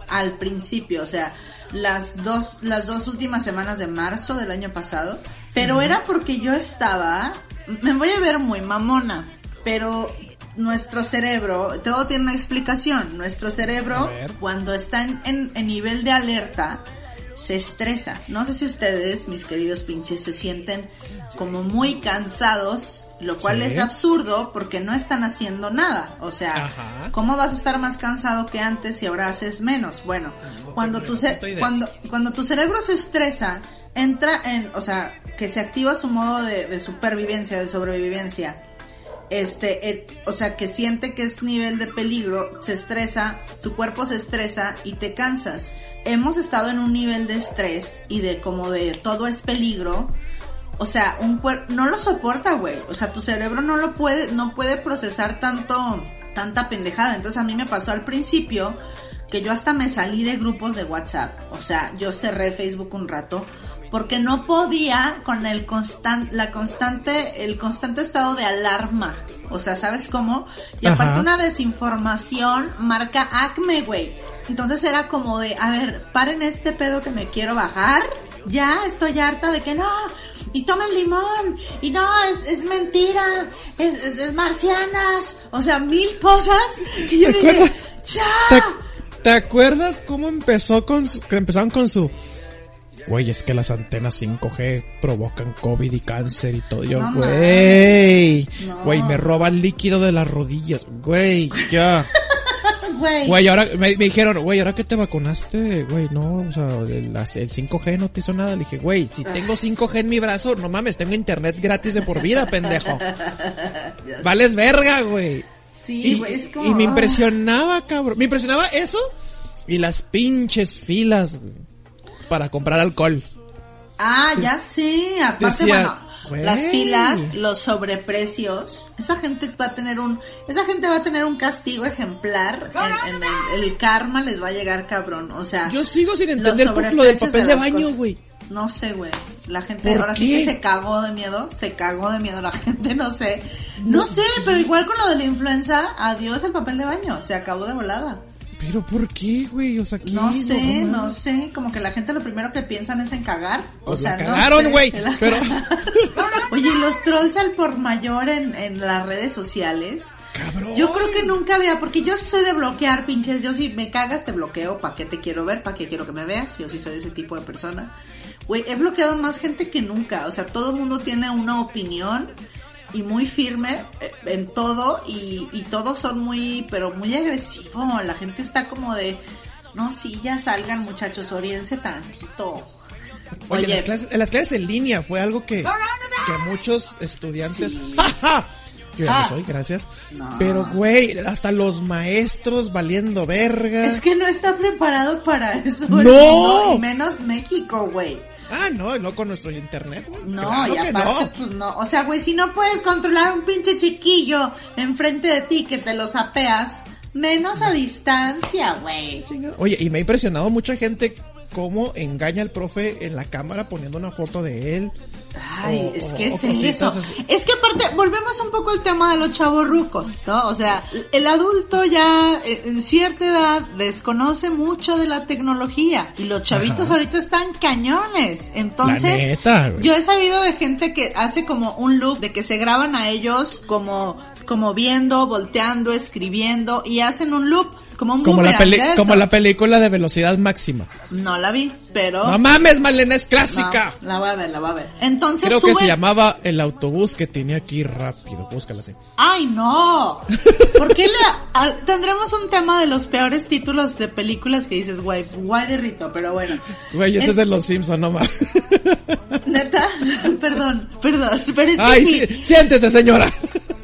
al principio, o sea, las dos, las dos últimas semanas de marzo del año pasado, pero era porque yo estaba, me voy a ver muy mamona, pero nuestro cerebro, todo tiene una explicación. Nuestro cerebro, cuando está en, en- en nivel de alerta, se estresa. No sé si ustedes, mis queridos pinches, se sienten como muy cansados, lo cual Sí. es absurdo porque no están haciendo nada. O sea, Ajá. ¿cómo vas a estar más cansado que antes si ahora haces menos? Bueno, cuando, tu cuando, cuando tu cerebro se estresa, entra en, o sea, que se activa su modo de, de supervivencia, de sobrevivencia. Este, eh, o sea, que siente que es nivel de peligro, se estresa, tu cuerpo se estresa y te cansas. Hemos estado en un nivel de estrés y de como de todo es peligro. O sea, un cuerpo no lo soporta, güey. O sea, tu cerebro no lo puede, no puede procesar tanto, tanta pendejada. Entonces a mí me pasó al principio que yo hasta me salí de grupos de WhatsApp. O sea, yo cerré Facebook un rato porque no podía con el constan la constante, el constante estado de alarma. O sea, ¿sabes cómo? Y Ajá. aparte una desinformación marca Acme, güey. Entonces era como de, a ver, paren este pedo que me quiero bajar. Ya estoy harta de que no, y tomen limón, y no, es, es mentira, es, es, es marcianas, o sea, mil cosas. Y yo ¿Te dije, acuerdas? ya. ¿Te, te acuerdas cómo empezó con su- que empezaron con su Güey, es que las antenas 5G provocan COVID y cáncer y todo. Yo, No güey. No. Güey, me roban líquido de las rodillas. Güey, ya. Güey. Güey, ahora me, me dijeron, güey, ahora que te vacunaste, güey, no, o sea, el, las- el 5G no te hizo nada. Le dije, güey, si tengo 5G en mi brazo, no mames, tengo internet gratis de por vida, pendejo. Vales verga, güey. Sí, Y, güey, es como... y me impresionaba, cabrón. Me impresionaba eso y las pinches filas güey, para comprar alcohol. Ah, ya sé. Aparte, Decía, bueno, las filas, los sobreprecios. Esa gente va a tener un, esa gente va a tener un castigo ejemplar. En, en el, el karma les va a llegar cabrón. O sea, Yo sigo sin entender por lo del papel de baño, güey. No sé, güey. La gente ¿Por ahora sí que se cagó de miedo. Se cagó de miedo la gente, no sé. No, sé, pero igual con lo de la influenza, adiós el papel de baño. Se acabó de volada. Pero ¿por qué, güey? O sea, ¿qué? No sé, no, sé, como que la gente lo primero que piensan es en cagar. O sea, la cagaron, güey, la- pero- Oye, ¿y los trolls al por mayor en, en las redes sociales. Cabrón. Yo creo que nunca había, porque yo sí soy de bloquear, pinches. Yo si me cagas, te bloqueo. ¿Para qué te quiero ver? ¿Para qué quiero que me veas? Yo sí soy de ese tipo de persona. Güey, he bloqueado más gente que nunca. O sea, todo el mundo tiene una opinión y muy firme eh, en todo y, y todos son muy, pero muy agresivos. La gente está como de, no, sí, ya salgan muchachos, oríense tantito. Oye, en las, clases, en las clases en línea fue algo que, que muchos estudiantes... Sí. ¡Ja, ja! Yo ya Ah. no soy, gracias. No. Pero, güey, hasta los maestros valiendo verga. Es que no está preparado para eso. el ¡No! mundo, y menos México, güey. Ah, no, no con nuestro internet, güey. No, Claro y que aparte, no. pues no. O sea, güey, si no puedes controlar un pinche chiquillo enfrente de ti que te lo sapeas, menos a distancia, güey. Oye, y me ha impresionado mucha gente cómo engaña al profe en la cámara poniendo una foto de él. Ay, O- es que o es eso. así. Es que aparte, volvemos un poco al tema de los chavos rucos, ¿no? O sea, el adulto ya eh, en cierta edad desconoce mucho de la tecnología y los chavitos Ajá. ahorita están cañones. Entonces, neta, yo he sabido de gente que hace como un loop de que se graban a ellos como como viendo, volteando, escribiendo y hacen un loop como un Como la, peli- eso. como la película de velocidad máxima. No la vi, pero No mames, Malena, es clásica. No, la voy a ver, la voy a ver. Entonces Creo que se llamaba El autobús que tenía que ir rápido. Búscala así. ¡Ay, no! ¿Por qué le, a- tendremos un tema de los peores títulos de películas que dices, güey, guay de rito, pero bueno. Güey, ese es de los Simpsons, no mames. Neta, perdón, perdón, pero es que Ay, sí, siéntese, señora.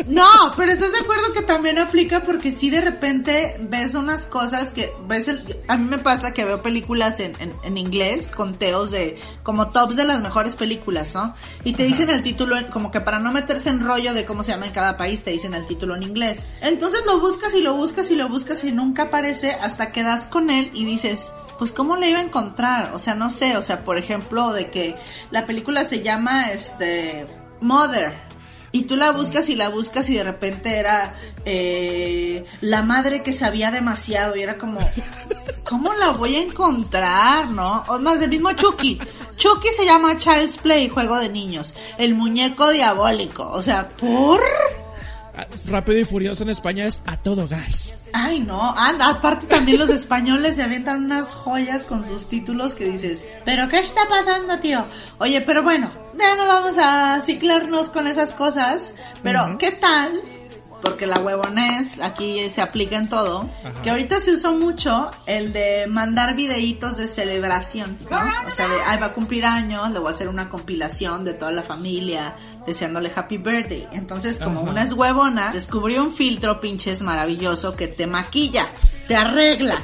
No, pero estás de acuerdo que también aplica porque si de repente ves unas cosas que ves el, a mí me pasa que veo películas en, en, en inglés, conteos de, como tops de las mejores películas, ¿no? Y te dicen el título, como que para no meterse en rollo de cómo se llama en cada país, te dicen el título en inglés. Entonces lo buscas y lo buscas y lo buscas y nunca aparece hasta que das con él y dices, pues cómo le iba a encontrar, o sea, no sé, o sea, por ejemplo, de que la película se llama, este, Mother. Y tú la buscas y la buscas y de repente era eh, la madre que sabía demasiado y era como, ¿cómo la voy a encontrar, no? O más, el mismo Chucky. Chucky se llama Child's Play, juego de niños. El muñeco diabólico. O sea, ¿por? Ah, Rápido y Furioso en España es a todo gas. Ay, no. Anda, aparte también los españoles se avientan unas joyas con sus títulos que dices, ¿pero qué está pasando, tío? Oye, pero bueno, ya no vamos a ciclarnos con esas cosas. Pero, ¿qué tal? Porque la huevonés aquí se aplica en todo. Ajá. Que ahorita se usó mucho el de mandar videitos de celebración, ¿no? O sea, de, ay, va a cumplir años, le voy a hacer una compilación de toda la familia, deseándole happy birthday. Entonces, como Ajá. una es huevona, descubrió un filtro pinches maravilloso que te maquilla, te arregla.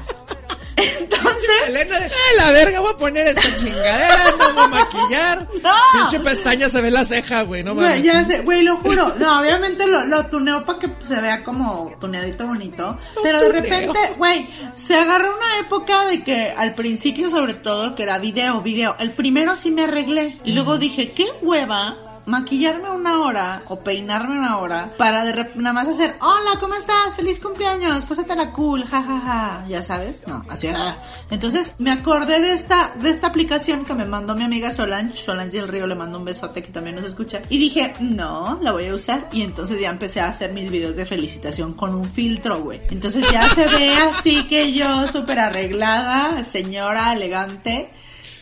Entonces, Elena, de, "Ay, la verga, voy a poner esta chingadera, no voy a maquillar. No. Pinche pestaña se ve la ceja, güey, no mames. ya sé, güey, lo juro. No, obviamente lo, lo tuneo para que se vea como tuneadito bonito. pero de repente, güey, se agarró una época de que al principio sobre todo, que era video, video. El primero sí me arreglé. Y luego dije, qué hueva maquillarme una hora o peinarme una hora para de nada más hacer, hola, ¿cómo estás? Feliz cumpleaños, pásatela cool, jajaja, ya sabes, no, así ah. Entonces me acordé de esta, de esta aplicación que me mandó mi amiga Solange, Solange del Río, le mando un besote que también nos escucha, y dije, no, la voy a usar, y entonces ya empecé a hacer mis videos de felicitación con un filtro, güey. Entonces ya se ve así que yo súper arreglada, señora, elegante,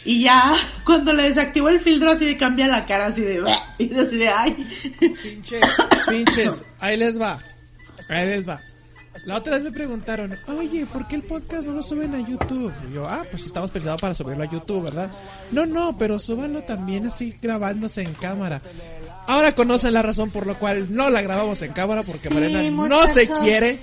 y ya, cuando le desactivo el filtro así de cambia la cara así de... "Bleh", Y es así de... ¡Ay! Pinches, pinches, ahí les va. Ahí les va. La otra vez me preguntaron, oye, ¿por qué el podcast no lo suben a YouTube? Y yo, ah, pues estamos pensados para subirlo a YouTube, ¿verdad? No, no, pero súbanlo también así grabándose en cámara. Ahora conocen la razón por la cual no la grabamos en cámara, porque Marina no se quiere,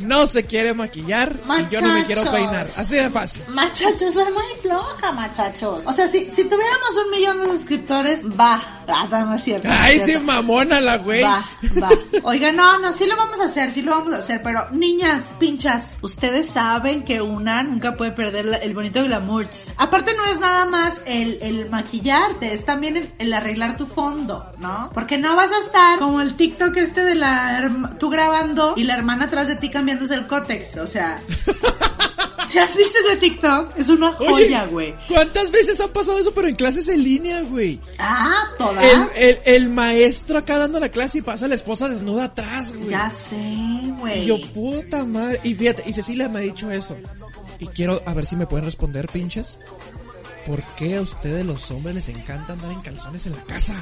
no se quiere maquillar y yo no me quiero peinar. Así de fácil. Muchachos, soy muy floja, muchachos. O sea, si, si tuviéramos un millón de suscriptores, va. Ah, no, no es cierto. no es Ay, sí, cierto. mamona la güey. Va, va. Oiga, no, no, sí lo vamos a hacer, sí lo vamos a hacer, pero niñas, pinchas, ustedes saben que una nunca puede perder la- el bonito glamour. Aparte no es nada más el, el maquillarte, es también el, el arreglar tu fondo, ¿no? Porque no vas a estar como el TikTok este de la tú grabando y la hermana atrás de ti cambiándose el cótex, o sea... Si has visto ese TikTok, es una joya, güey. ¿Cuántas veces han pasado eso, pero en clases en línea, güey? Ah, todas. El, el, el maestro acá dando la clase y pasa la esposa desnuda atrás, güey. Ya sé, güey. yo, puta madre. Y fíjate, y Cecilia me ha dicho eso. Y quiero a ver si me pueden responder, pinches. ¿Por qué a ustedes los hombres les encanta andar en calzones en la casa?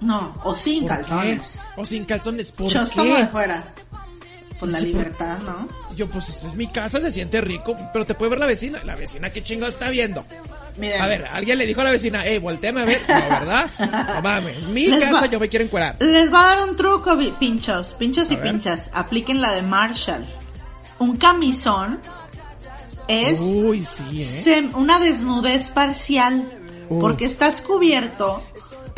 No, o sin ¿Por calzones. qué? O sin calzones, ¿por Yo tomo de qué? fuera. Por la Sí, libertad, ¿no? Yo, pues, esta es mi casa, se siente rico, pero te puede ver la vecina. La vecina, ¿qué chingo está viendo? Miren, A ver, alguien le dijo a la vecina, hey, volteame a ver. No, ¿verdad? No mames, mi Les casa va- yo me quiero encuerar. les va a dar un truco, pinchos, pinchos y ver. pinchas. Apliquen la de Marshall. Un camisón es Uy, sí, ¿eh? una desnudez parcial. Uf. Porque estás cubierto,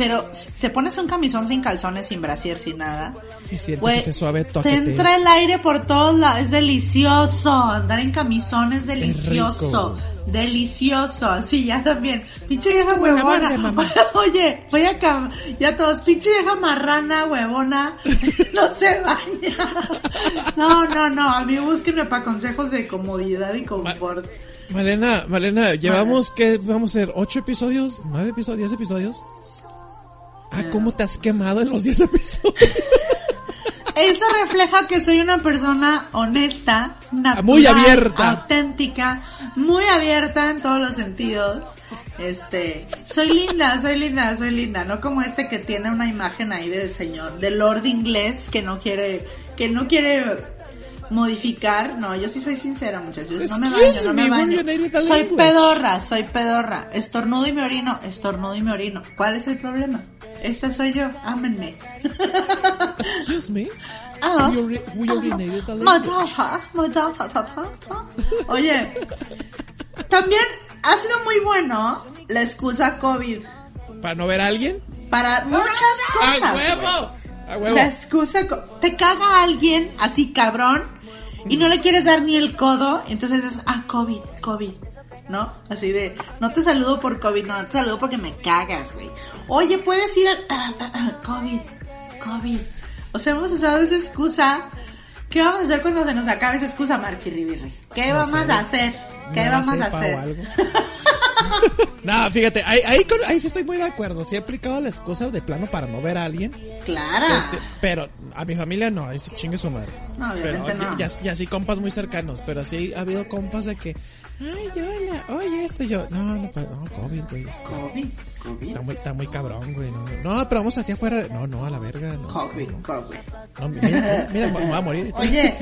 pero te pones un camisón sin calzones, sin brasier, sin nada. Y sientes Güey, ese suave te toqueteo. entra el aire por todos lados, es delicioso. Andar en camisón es delicioso. Delicioso, así ya también. Pinche vieja huevona. mamá. Oye, voy a cam ya todos, pinche vieja marrana, huevona, no se baña. No, no, no, a mí búsquenme para consejos de comodidad y confort. Malena, Malena, llevamos que vamos a hacer ocho episodios, nueve episodios, diez episodios. Ah, ¿cómo te has quemado en los diez episodios? Eso refleja que soy una persona honesta, natural, Muy abierta. auténtica, muy abierta en todos los sentidos. Este, soy linda, soy linda, soy linda, no como este que tiene una imagen ahí del señor, del lord inglés que no quiere, que no quiere modificar. No, yo sí soy sincera, muchachos. No me baño, no me baño. Soy pedorra, soy pedorra. Estornudo y me orino, estornudo y me orino. ¿Cuál es el problema? Esta soy yo, ámenme. Excuse me. Ah. We we urinated a little. Oye, también ha sido muy bueno la excusa COVID ¿Para no ver a alguien? para muchas ¡A cosas. huevo! ¡A huevo! La excusa, te caga alguien así cabrón y no le quieres dar ni el codo, entonces es, ah, COVID, COVID, ¿no? Así de, no te saludo por COVID, no, te saludo porque me cagas, güey. Oye, puedes ir al, ah, ah, ah, COVID, COVID. O sea, hemos usado esa excusa. ¿Qué vamos a hacer cuando se nos acabe esa excusa, Marky Ribirri? ¿Qué No vamos sé. a hacer? ¿Qué vamos a hacer? No, fíjate, ahí, ahí, con- ahí sí estoy muy de acuerdo. Sí he aplicado la excusa de plano para no ver a alguien. Clara. Este, pero a mi familia no, ahí sí chingue su madre. No, obviamente pero, no. Ya, ya sí compas muy cercanos, pero sí ha habido compas de que, ay, hola, oye esto, y yo, no, no, pues, no, COVID, güey. COVID, COVID. Está muy, está muy cabrón, güey. No, no, pero vamos aquí afuera. No, no, a la verga. No, COVID, COVID. no, mira, mira, me voy a morir. Oye,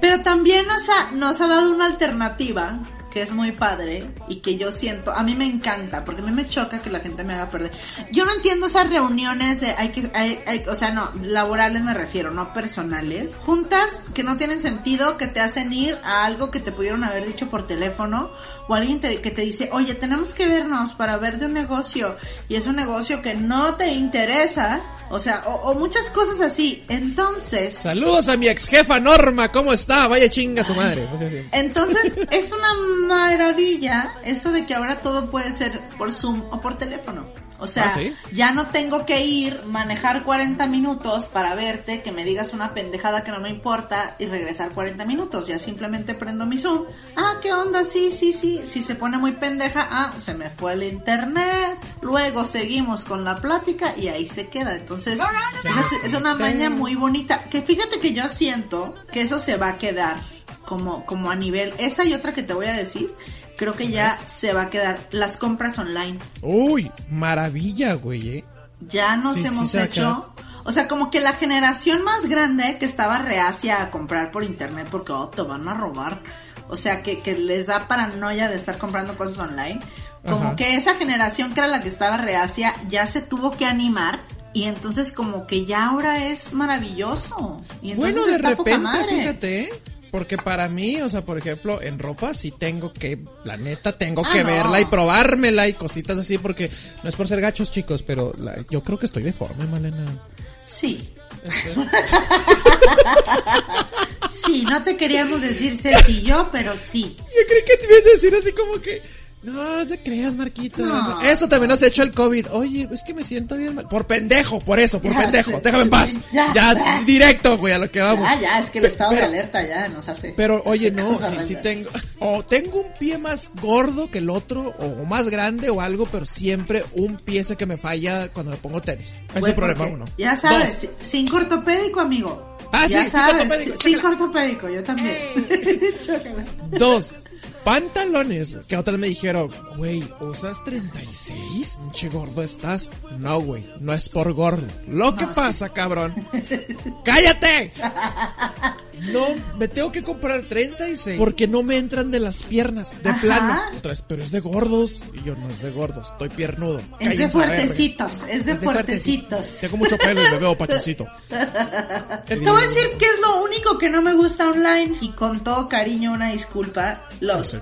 pero también nos ha, nos ha dado una alternativa que es muy padre y que yo siento, a mí me encanta, porque a mí me choca que la gente me haga perder. Yo no entiendo esas reuniones de, hay que, hay, hay- o sea, no, laborales me refiero, no personales. Juntas que no tienen sentido, que te hacen ir a algo que te pudieron haber dicho por teléfono, o alguien te- que te dice, oye, tenemos que vernos para ver de un negocio, y es un negocio que no te interesa, o sea, o, o muchas cosas así. Entonces... Saludos a mi ex jefa Norma, ¿cómo está? Vaya chinga su madre. Entonces, es una maravilla eso de que ahora todo puede ser por Zoom o por teléfono. O sea, Ah, ¿sí? ya no tengo que ir, manejar 40 minutos para verte, que me digas una pendejada que no me importa y regresar 40 minutos. Ya simplemente prendo mi Zoom. Ah, ¿qué onda? Sí, sí, sí. Si se pone muy pendeja, ah, se me fue el internet. Luego seguimos con la plática y ahí se queda. Entonces, es una maña muy bonita. Que fíjate que yo siento que eso se va a quedar como, como a nivel. Esa y otra que te voy a decir, creo que ya se va a quedar. Las compras online. Uy, maravilla, güey, eh. Ya nos Sí, sí hemos se hecho. O sea, como que la generación más grande que estaba reacia a comprar por internet porque oh, te van a robar. O sea, que, que les da paranoia de estar comprando cosas online. Como Ajá. que esa generación que era la que estaba reacia ya se tuvo que animar. Y entonces como que ya ahora es maravilloso. Y entonces Bueno, de está poca repente, madre. fíjate, ¿eh? Porque para mí, o sea, por ejemplo, en ropa sí tengo que, la neta, tengo Ah, que no. verla y probármela y cositas así, porque no es por ser gachos, chicos, pero la- yo creo que estoy deforme, Malena. Sí. Este, Sí, no te queríamos decir yo, pero sí. Yo creí que te ibas a decir así como que, no te creas, Marquita. No. Eso también has hecho el COVID. Oye, es que me siento bien mal. Por pendejo, por eso, por Ya pendejo. Déjame en paz. Ya, directo, güey, a lo que vamos. Ah, ya, es que el estado de Pero- alerta ya nos hace. Pero oye, no, Cosas sí, sí tengo, o tengo un pie más gordo que el otro, o más grande o algo, pero siempre un pie que me falla cuando me pongo tenis. Ese es el problema uno. Ya sabes, Dos. si- sin ortopédico, amigo. Ah, ya sí, sabes, ortopédico, chécala. ortopédico, yo también. Dos, pantalones. Que otra vez me dijeron, güey, ¿usas 36? Che gordo estás. No, güey, no es por gordo. Lo que pasa, cabrón. ¡Cállate! No, me tengo que comprar 36 porque no me entran de las piernas, de Ajá. plano. Otra vez, pero es de gordos. Y yo no es de gordos, estoy piernudo. Es de Cállense fuertecitos, es de fuertecitos. Tengo mucho pelo y me veo pachoncito. voy a decir que es lo único que no me gusta online. Y con todo cariño, una disculpa. Los.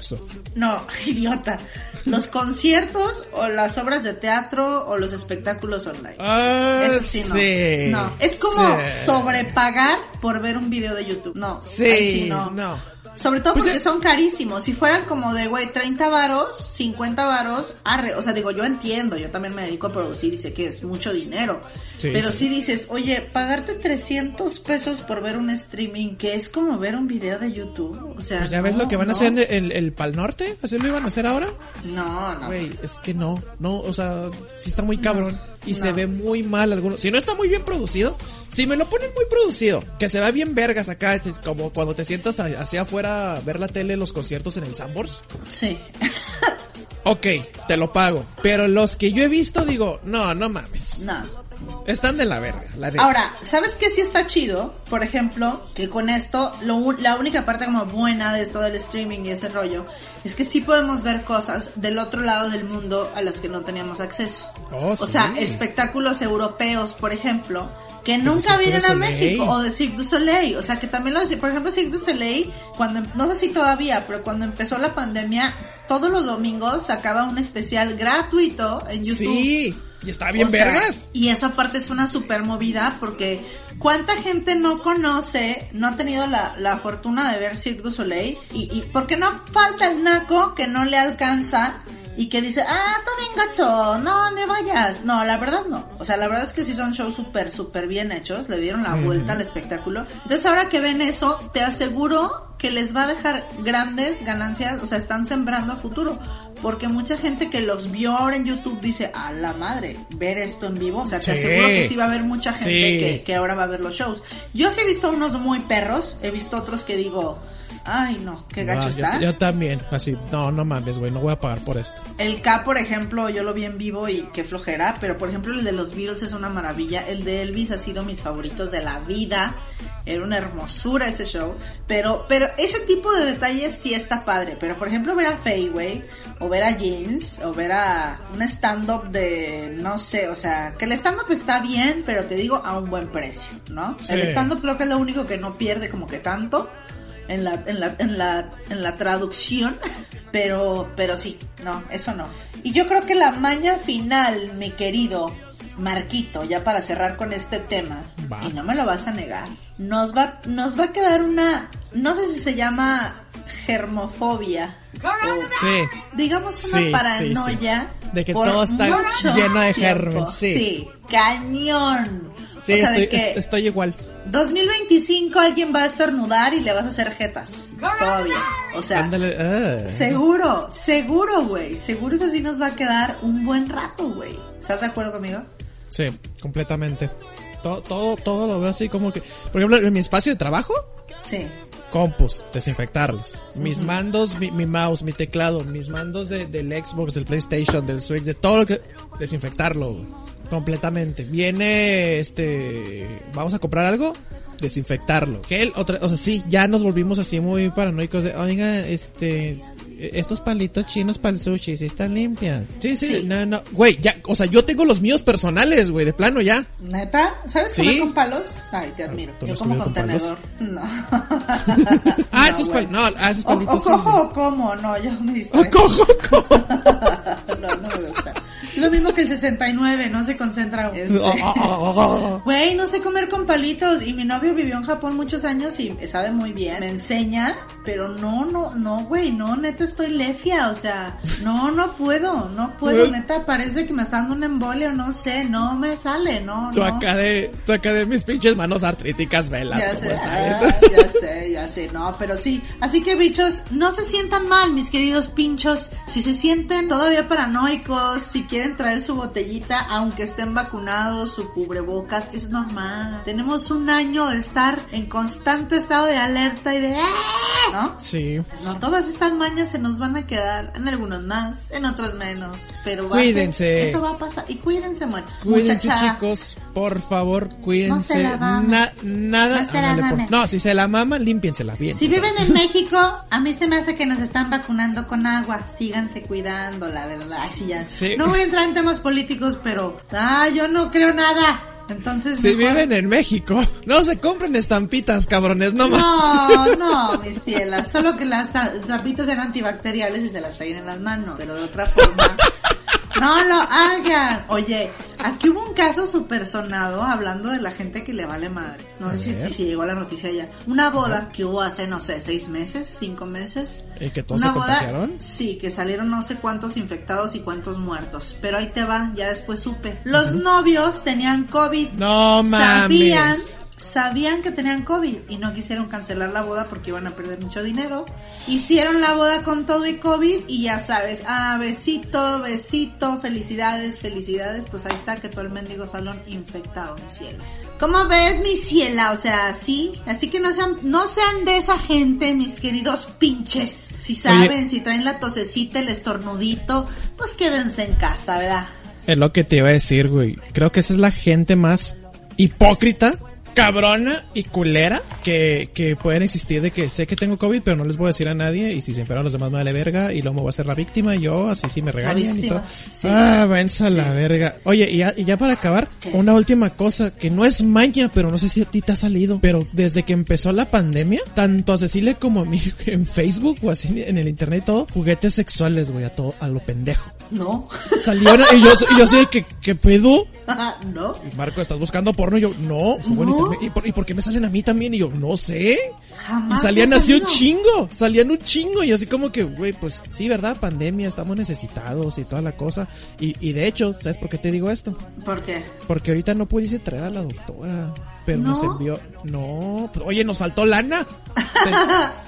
No, idiota. Los conciertos o las obras de teatro o los espectáculos online. Ah, Eso sí, no. sí. No, es como Sí. sobrepagar por ver un video de YouTube. No, Sí, no. Sobre todo Pues porque son carísimos. Si fueran como de, güey, 30 varos, 50 varos, arre. O sea, digo, yo entiendo, yo también me dedico a producir y sé que es mucho dinero. Sí, pero sí. si dices, oye, pagarte 300 pesos por ver un streaming, que es como ver un video de YouTube. O sea, Pues ya ves lo que van a hacer en el, el, el Pal Norte. ¿Así lo iban a hacer ahora? No, no. Güey, es que no, no, o sea, sí está muy cabrón y se ve muy mal algunos. Si no está muy bien producido, si me lo ponen muy producido, que se vea bien vergas acá, es como cuando te sientas hacia afuera a ver la tele, los conciertos en el Sambors. Sí. Ok, te lo pago. Pero los que yo he visto, digo, no, no mames. no. Están de la verga, la. Ahora, ¿sabes qué sí está chido? Por ejemplo, que con esto, lo la única parte como buena de esto del streaming y ese rollo, es que sí podemos ver cosas del otro lado del mundo a las que no teníamos acceso. Oh, o sí. sea, espectáculos europeos, por ejemplo, que Pues nunca vienen a. México, o de Cirque du Soleil, o sea, que también lo decía, por ejemplo, Cirque du Soleil, cuando, no sé si todavía, pero cuando empezó la pandemia, todos los domingos sacaba un especial gratuito en YouTube. Sí, y está bien O sea, vergas. y eso aparte es una super movida porque cuánta gente no conoce, no ha tenido la, la fortuna de ver Cirque du Soleil y, y porque no falta el naco que no le alcanza y que dice, ah, está bien gacho, no, no vayas. No, la verdad no. O sea, la verdad es que sí son shows súper, súper bien hechos, le dieron la vuelta al espectáculo. Entonces ahora que ven eso, te aseguro que les va a dejar grandes ganancias, o sea, están sembrando a futuro. Porque mucha gente que los vio ahora en YouTube dice, a la madre, ver esto en vivo. O sea, te Sí. aseguro que sí va a haber mucha gente Sí. que, que ahora va a ver los shows. Yo sí he visto unos muy perros, he visto otros que digo, ay no, qué gacho está. Yo, también, así, no, no mames, güey, no voy a pagar por esto. El K, por ejemplo, yo lo vi en vivo y qué flojera, pero por ejemplo el de los Beatles es una maravilla. El de Elvis ha sido mis favoritos de la vida. Era una hermosura ese show. Pero, pero ese tipo de detalles sí está padre. Pero por ejemplo ver a Fayway, o ver a Jeans, o ver a un stand-up de, no sé, o sea, que el stand-up está bien, pero te digo a un buen precio, ¿no? Sí. El stand-up creo que es lo único que no pierde como que tanto en la, en la, en la, en la traducción, pero, pero sí, no, eso no. Y yo creo que la maña final, mi querido Marquito, ya para cerrar con este tema, Va. y no me lo vas a negar, nos va, nos va a quedar una, no sé si se llama germofobia, o Sí, digamos una Sí, paranoia sí. De que todo está lleno de gérmenes, sí. cañón. sí, o sea, estoy, de que est- estoy igual. 2025 alguien va a estornudar y le vas a hacer jetas. Todavía. O sea, Ándale, ah. seguro, seguro, güey. Seguro eso sí nos va a quedar un buen rato, güey. ¿Estás de acuerdo conmigo? Sí, completamente. Todo, todo, todo lo veo así como que, por ejemplo, en mi espacio de trabajo, Sí. compus, desinfectarlos. Mis mandos, mi, mi mouse, mi teclado, mis mandos de, del Xbox, del PlayStation, del Switch, de todo lo que... Desinfectarlo, güey. Completamente. Viene, este... Vamos a comprar algo, desinfectarlo. Gel, otra... O sea, sí, ya nos volvimos así muy paranoicos de, oiga, este... Estos palitos chinos para el sushi, ¿sí están limpias? Sí, sí, Sí. no, no. Güey, ya, o sea, yo tengo los míos personales, güey, de plano ya. ¿Neta? ¿Sabes Sí. comer con palos? Ay, te admiro. ¿tú no Yo como comido con con palos? tenedor. No. Ah, No, esos güey. pal... No, ah, esos palitos o cojo sí. o como, no, yo me O distraigo. cojo, cojo. no, no me gusta. Lo mismo que el 69, no se concentra. Este, Güey, no sé comer con palitos. Y mi novio vivió en Japón muchos años y sabe muy bien. Me enseña, pero no, no, no, güey, no, neta estoy lefia. O sea, no, no puedo, no puedo. Neta, parece que me está dando un embolio, no sé, no me sale, no, Tú no. acá de, tú acá de mis pinches manos artríticas, velas, Ya ¿cómo sé, está? ah, ya sé, ya sé, no, pero sí. Así que bichos, no se sientan mal, mis queridos pinchos. Si se sienten todavía paranoicos, si quieren traer su botellita, aunque estén vacunados, su cubrebocas, es normal. Tenemos un año de estar en constante estado de alerta y de... ¡ah! ¿No? Sí. No, todas estas mañas se nos van a quedar, en algunos más, en otros menos, pero Cuídense. eso va a pasar, y cuídense mucho. Cuídense, muchacha. chicos, por favor, cuídense. No se la. Na- nada, No se la ándale, por- mamen. no, si se la maman, límpiensela bien. Si sea. viven en México, a mí se me hace que nos están vacunando con agua. Síganse cuidando, la verdad. Sí, ya. Sí. No voy a entrar en temas políticos, pero ah, yo no creo nada. Entonces, Si mejor- viven en México, no se compren estampitas, cabrones, no más. No, no, mis cielas. Solo que las ta- tapitas sean antibacteriales y se las traigan en las manos. Pero de otra forma, no lo hagan. Oye, aquí hubo un caso super sonado hablando de la gente que le vale madre. No sé si, ver. si, si llegó la noticia ya. Una boda que hubo hace, no sé, seis meses, cinco meses. ¿Y que todos Una se boda, contagiaron? sí, que salieron no sé cuántos infectados y cuántos muertos. Pero ahí te va, ya después supe. Los novios tenían COVID. No mames. sabían que tenían COVID y no quisieron cancelar la boda porque iban a perder mucho dinero. Hicieron la boda con todo y COVID y ya sabes, ah, besito, besito, felicidades, felicidades. Pues ahí está que todo el mendigo salón infectado, mi cielo. ¿Cómo ves, mi ciela? O sea, sí. Así que no sean, no sean de esa gente, mis queridos pinches. Si saben, si traen la tosecita, el estornudito, pues quédense en casa, ¿verdad? Es lo que te iba a decir, güey. Creo que esa es la gente más hipócrita, cabrona y culera que, que pueden existir de que sé que tengo COVID, pero no les voy a decir a nadie y si se enferman los demás me vale verga y luego me voy a hacer la víctima y yo así sí me regañan y todo. sí. Ah, váyanse a la verga. Oye, y ya, y ya para acabar, ¿Qué? una última cosa que no es maña, pero no sé si a ti te ha salido, pero desde que empezó la pandemia, tanto a Cecilia como a mí en Facebook o así en el internet y todo, juguetes sexuales, güey, a todo, a lo pendejo. No. Salieron y yo, y yo así de que, ¿qué pedo? no. Y Marco, ¿estás buscando porno? Y yo, no. Bueno, y, No. también- ¿y, por, ¿y por qué me salen a mí también? Y yo, no sé. Jamás Y salían así un chingo. Salían un chingo. Y así como que, güey, pues sí, ¿verdad? Pandemia, estamos necesitados y toda la cosa. Y, y de hecho, ¿sabes por qué te digo esto? ¿Por qué? Porque ahorita no pudiese traer a la doctora. Pero nos ¿No? envió. No, pues, oye, nos faltó lana.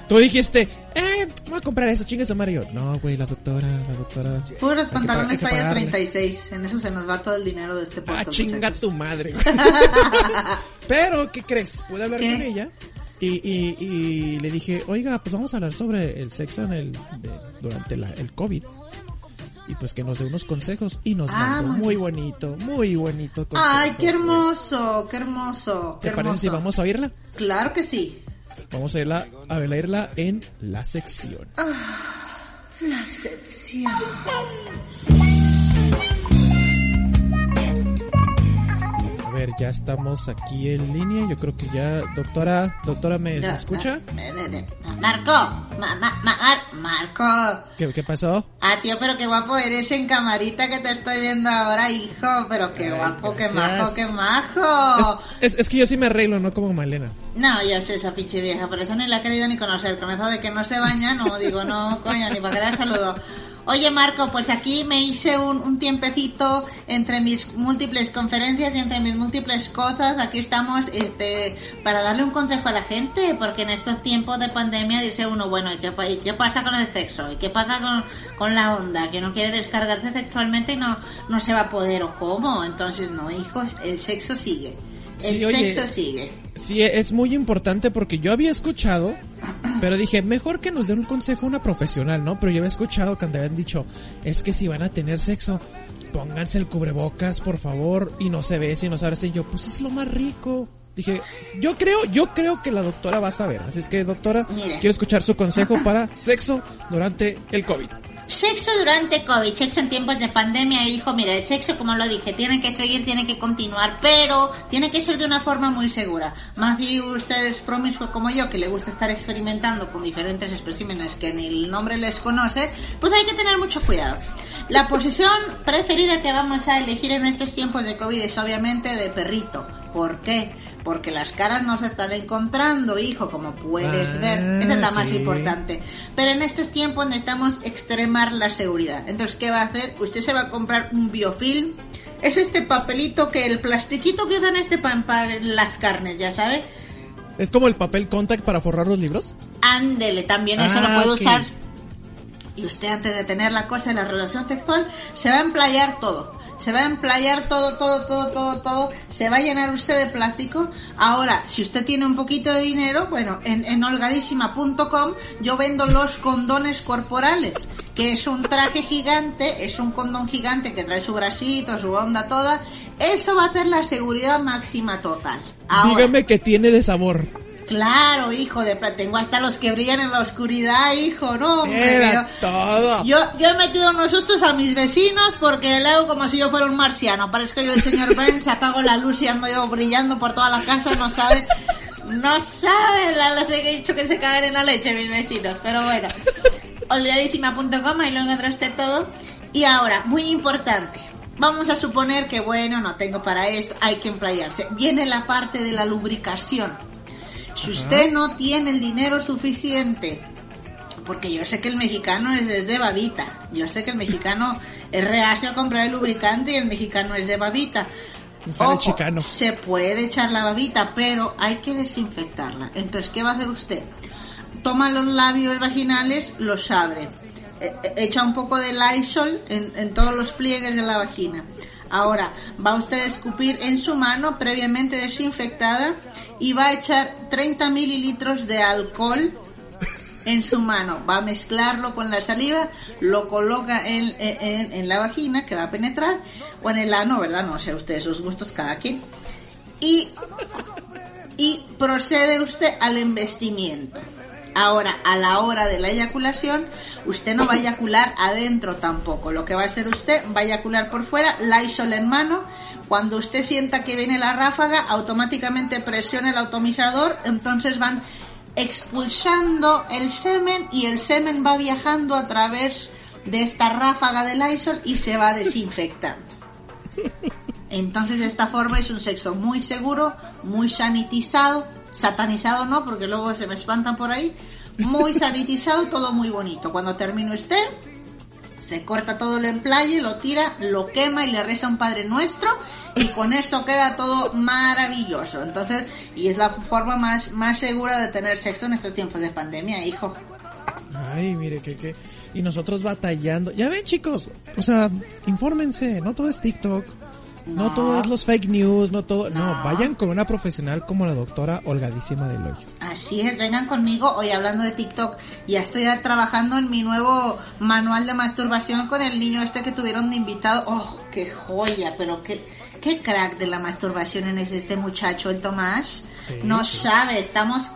Tú dijiste, eh, voy a comprar eso, chingue su madre. Y yo, No, güey, la doctora, la doctora. Puros pantalones talla pagarle. 36. En eso se nos va todo el dinero de este Ah, podcast. chinga muchachos. tu madre. Pero, ¿qué crees? Pude hablar ¿Qué? con ella y, y, y le dije, oiga, pues vamos a hablar sobre el sexo en el, de- durante la- el COVID. Y pues que nos dé unos consejos y nos Ah, mandó muy bonito, muy bonito consejo. Ay, qué hermoso, qué hermoso. ¿Te parece si vamos a oírla? Claro que sí. Vamos a irla, a leerla en la sección. La sección. Ver, ya estamos aquí en línea. Yo creo que ya, doctora, doctora, ¿me escucha? Marco, ma- ma- ma- Mar- Marco. ¿Qué, qué pasó? Ah, tío, pero qué guapo eres en camarita que te estoy viendo ahora, hijo. Pero qué Ay, guapo, qué gracias. majo, qué majo. Es, es, es que yo sí me arreglo, no como Malena. No, yo sé esa pinche vieja, por eso ni la he querido ni conocer. Con eso de que no se baña, no digo, no, coño, ni para que la saludo. Oye, Marco, pues aquí me hice un, un tiempecito entre mis múltiples conferencias y entre mis múltiples cosas. Aquí estamos este, para darle un consejo a la gente, porque en estos tiempos de pandemia dice uno, bueno, ¿y qué, pa- y qué pasa con el sexo? ¿Y qué pasa con, con la onda? Que no quiere descargarse sexualmente y no, no se va a poder, ¿o cómo? Entonces, no, hijos, el sexo sigue. El Sí, oye. sexo sigue. Sí, es muy importante porque yo había escuchado, pero dije, mejor que nos den un consejo una profesional, ¿no? Pero yo había escuchado cuando habían dicho, es que si van a tener sexo, pónganse el cubrebocas, por favor, y no se besen, y no se abracen. Y yo, pues es lo más rico. Dije, yo creo, yo creo que la doctora va a saber. Así es que, doctora, quiero escuchar su consejo para sexo durante el COVID. Sexo durante COVID, sexo en tiempos de pandemia, hijo, mira, el sexo, como lo dije, tiene que seguir, tiene que continuar, pero tiene que ser de una forma muy segura. Más si usted es promiscuo como yo, que le gusta estar experimentando con diferentes especímenes que ni el nombre les conoce, pues hay que tener mucho cuidado. La posición preferida que vamos a elegir en estos tiempos de COVID es obviamente de perrito. ¿Por qué? Porque las caras no se están encontrando, hijo, como puedes Ah, ver. Esa es la más sí. importante. Pero en estos tiempos necesitamos extremar la seguridad. Entonces, ¿qué va a hacer? Usted se va a comprar un biofilm. Es este papelito que el plastiquito que usan este pan para las carnes, ya sabe. ¿Es como el papel contact para forrar los libros? Ándele, también eso Ah, lo puede ok. usar. Y usted antes de tener la cosa en la relación sexual se va a emplayar todo. Se va a emplayar todo, todo, todo, todo, todo. Se va a llenar usted de plástico. Ahora, si usted tiene un poquito de dinero, bueno, en, en yo vendo los condones corporales. Que es un traje gigante, es un condón gigante que trae su bracito, su onda toda. Eso va a hacer la seguridad máxima total. Dígame que tiene de sabor. Claro, hijo de tengo hasta los que brillan en la oscuridad, hijo, no, Era todo. yo, yo he metido unos sustos a mis vecinos porque le hago como si yo fuera un marciano. Parezco yo el señor Burns, apago la luz y ando yo brillando por toda la casa, no sabe, no sabe la, las he dicho que se cagan en la leche mis vecinos, pero bueno. Olvidadísima.com, ahí lo encuentra usted todo. Y ahora, muy importante. Vamos a suponer que bueno, no tengo para esto, hay que emplayarse. Viene la parte de la lubricación. Si usted no tiene el dinero suficiente, porque yo sé que el mexicano es, es de babita, yo sé que el mexicano es reacio a comprar el lubricante y el mexicano es de babita. Ojo, chicano. se puede echar la babita, pero hay que desinfectarla. Entonces, ¿qué va a hacer usted? Toma los labios vaginales, los abre, e- e- echa un poco de Lysol en, en todos los pliegues de la vagina. Ahora, va usted a escupir en su mano previamente desinfectada y va a echar 30 mililitros de alcohol en su mano. Va a mezclarlo con la saliva, lo coloca en, en- la vagina que va a penetrar o en el ano, ¿verdad? No sé ustedes sus gustos cada quien. Y, y procede usted al embestimiento. Ahora, a la hora de la eyaculación, usted no va a eyacular adentro tampoco. Lo que va a hacer usted, va a eyacular por fuera, Lysol en mano. Cuando usted sienta que viene la ráfaga, automáticamente presiona el atomizador, entonces van expulsando el semen y el semen va viajando a través de esta ráfaga de Lysol y se va desinfectando. Entonces de esta forma es un sexo muy seguro, muy sanitizado, satanizado no, porque luego se me espantan por ahí, muy sanitizado, todo muy bonito. Cuando termine usted, se corta todo el emplaye, lo tira, lo quema y le reza un Padre Nuestro y con eso queda todo maravilloso. Entonces, y es la forma más, más segura de tener sexo en estos tiempos de pandemia, hijo. Ay, mire que que y nosotros batallando. Ya ven, chicos, o sea, infórmense, no todo es TikTok. No, No. todo es los fake news, no todo, no. No. vayan con una profesional como la doctora Holgadísima del Hoyo. Así es, vengan conmigo. Hoy hablando de TikTok, ya estoy trabajando en mi nuevo manual de masturbación con el niño este que tuvieron de invitado. ¡Oh, qué joya! Pero qué, qué crack de la masturbación es este muchacho, el Tomás. Sí, no sí. sabe, estamos...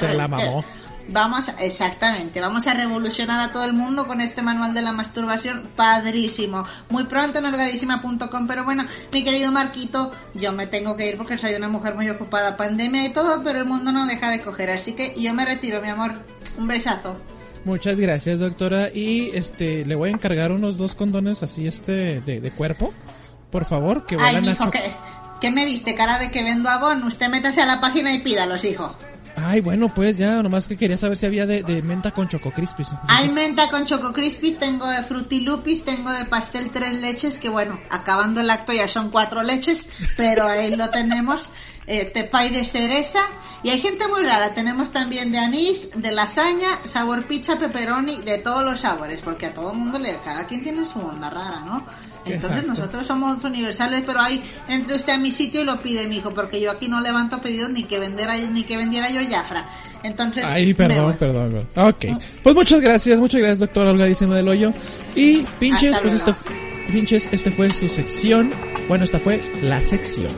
Se la mamó. Vamos, exactamente, vamos a revolucionar a todo el mundo con este manual de la masturbación, padrísimo. Muy pronto en orgadísima.com, pero bueno, mi querido Marquito, yo me tengo que ir porque soy una mujer muy ocupada, pandemia y todo, pero el mundo no deja de coger, así que yo me retiro, mi amor. Un besazo. Muchas gracias, doctora. Y este, le voy a encargar unos dos condones así, este, de, de cuerpo. Por favor, que Ay, vuelan a ¿qué, ¿qué me viste? Cara de que vendo abón. Usted métase a la página y pídalos, hijo. Ay, bueno, pues ya, nomás que quería saber si había de, menta con choco crispis. Hay menta con choco crispis, tengo de frutilupis, tengo de pastel tres leches, que bueno, acabando el acto ya son cuatro leches, pero ahí lo tenemos. Eh, tepay de cereza y hay gente muy rara. Tenemos también de anís, de lasaña, sabor pizza, pepperoni, de todos los sabores, porque a todo mundo le, cada quien tiene su onda rara, ¿no? Entonces Exacto. nosotros somos universales, pero hay entre usted a mi sitio y lo pide, mijo, porque yo aquí no levanto pedidos ni que vendiera ni que vendiera yo Jafra. Entonces, Ay, perdón, perdón, perdón. Ok. Pues muchas gracias, muchas gracias, doctora Holgadísima del Hoyo. Y pinches, Hasta pues esto, pinches, este fue su sección. Bueno, esta fue la sección.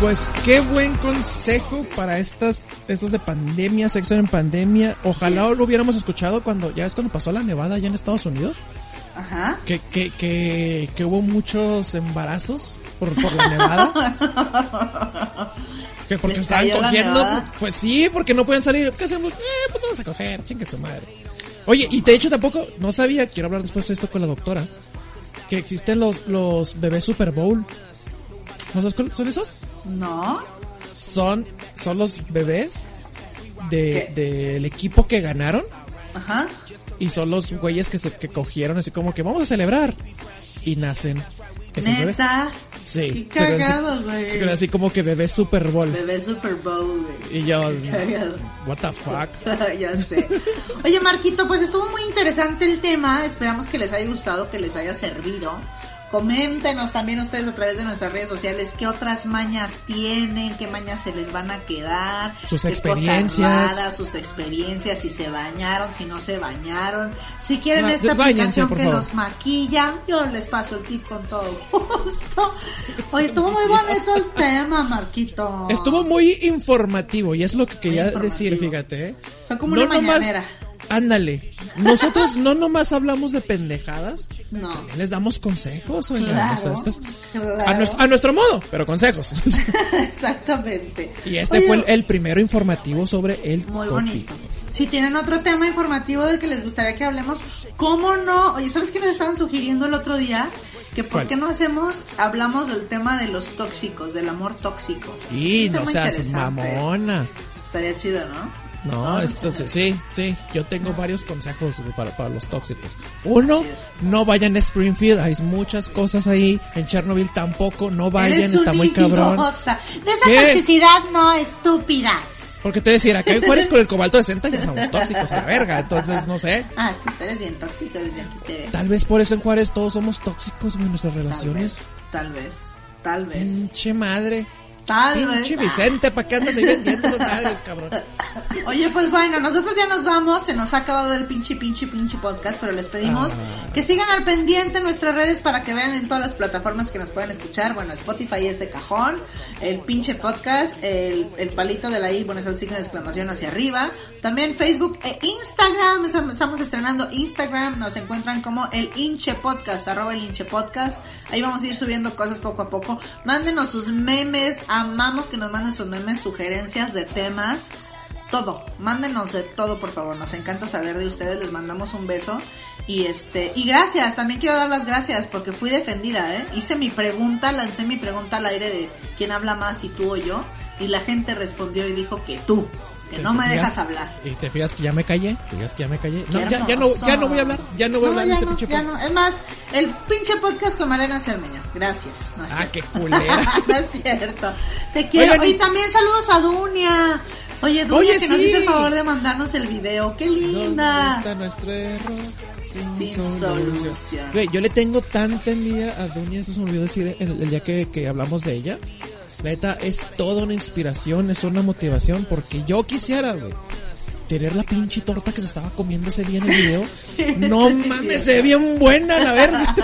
Pues qué buen consejo para estas, estas de pandemia, sexo en pandemia. Ojalá lo hubiéramos escuchado cuando, ya es cuando pasó la nevada allá en Estados Unidos. Ajá. que, que, que, que hubo muchos embarazos por, por la nevada. que porque ¿Les estaban cogiendo. Pues sí, porque no pueden salir. ¿Qué hacemos? Eh, pues vamos a coger, chingue su madre. Oye, y de hecho tampoco, no sabía, quiero hablar después de esto con la doctora, que existen los, los bebés Super Bowl. ¿No sabes cuáles son esos? No. Son, son los bebés de, ¿Qué? del equipo que ganaron. Ajá. Y son los güeyes que se que cogieron así como que vamos a celebrar. Y nacen esos bebés. Neta. Sí. Qué cagado, güey. así como que bebé Super Bowl. Bebé Super Bowl, güey. Y yo, what the fuck. ya sé. Oye, Marquito, pues estuvo muy interesante el tema. Esperamos que les haya gustado, que les haya servido. Coméntenos también ustedes a través de nuestras redes sociales qué otras mañas tienen, qué mañas se les van a quedar, Sus experiencias. raras, sus experiencias, si se bañaron, si no se bañaron, si quieren Ah, esta aplicación que favor. los maquilla, yo les paso el tip con todo gusto. Oye, estuvo muy bonito el tema, Marquito. Estuvo muy informativo y es lo que quería decir, fíjate. ¿eh? Fue como una nomás- mañanera. Ándale. Nosotros no nomás hablamos de pendejadas, No. les damos consejos, oigan. Claro, o sea, claro. a, nuestro, a nuestro modo, pero consejos. Exactamente. y este Oye, fue el, el primero informativo sobre el Muy bonito. Si tienen otro tema informativo del que les gustaría que hablemos, ¿cómo no? Oye, ¿sabes qué nos estaban sugiriendo el otro día? Que por ¿Cuál? qué no hacemos, hablamos del tema de los tóxicos, del amor tóxico. Y no seas mamona. Estaría chido, ¿no? No, esto sí, sí, sí, yo tengo varios consejos para, para los tóxicos. Uno, no vayan a Springfield, hay muchas cosas ahí. En Chernobyl tampoco, no vayan, Eres está un muy cabrón. De esa ¿Qué? toxicidad no, estúpida. Porque te decía, acá en Juárez con el cobalto de Senta ya somos tóxicos a la verga, entonces no sé. Ah, tú eres bien tóxico, eres bien quistere. Tal vez por eso en Juárez todos somos tóxicos en nuestras relaciones. tal vez, tal vez, Pinche madre. Tal vez. Pinche Vicente, ¿para qué andas ahí vendiendo esas madres, cabrón? Oye, pues bueno, nosotros ya nos vamos, se nos ha acabado el pinche, pinche, pinche podcast, pero les pedimos Ah. que sigan al pendiente en nuestras redes para que vean en todas las plataformas que nos pueden escuchar. Bueno, Spotify es de cajón, el pinche podcast, el, el palito de la I, bueno, es el signo de exclamación hacia arriba. También Facebook e Instagram, estamos estrenando Instagram, nos encuentran como el hinche podcast, arroba el hinche podcast. Ahí vamos a ir subiendo cosas poco a poco. Mándenos sus memes, amamos que nos manden sus memes, sugerencias de temas todo, mándenos de todo por favor, nos encanta saber de ustedes, les mandamos un beso. Y este, y gracias, también quiero dar las gracias porque fui defendida, ¿eh? hice mi pregunta, lancé mi pregunta al aire de quién habla más, si tú o yo, Y la gente respondió y dijo que tú, que no me ¿Te dejas hablar. ¿Y te fijas que ya me callé? ¿Te fijas que ya me callé? No, ya, ya no, ya no voy a hablar, ya no voy a hablar de este pinche podcast. Es más, el pinche podcast con Malena Cermeño. Gracias. No es Ah, cierto. qué culera. no es cierto. Te quiero. Oigan, y- también saludos a Dunia. Oye, Dunia, Oye, que nos hizo el favor de mandarnos el video. Qué ¿Dónde linda. está nuestro error? Sin, Sin solución. solución. Yo le tengo tanta envidia a Dunia, eso se me olvidó decir el, el día que, que hablamos de ella. La neta, es toda una inspiración, es una motivación, porque yo quisiera, güey, tener la pinche torta que se estaba comiendo ese día en el video. No mames, se ve bien buena, la verga.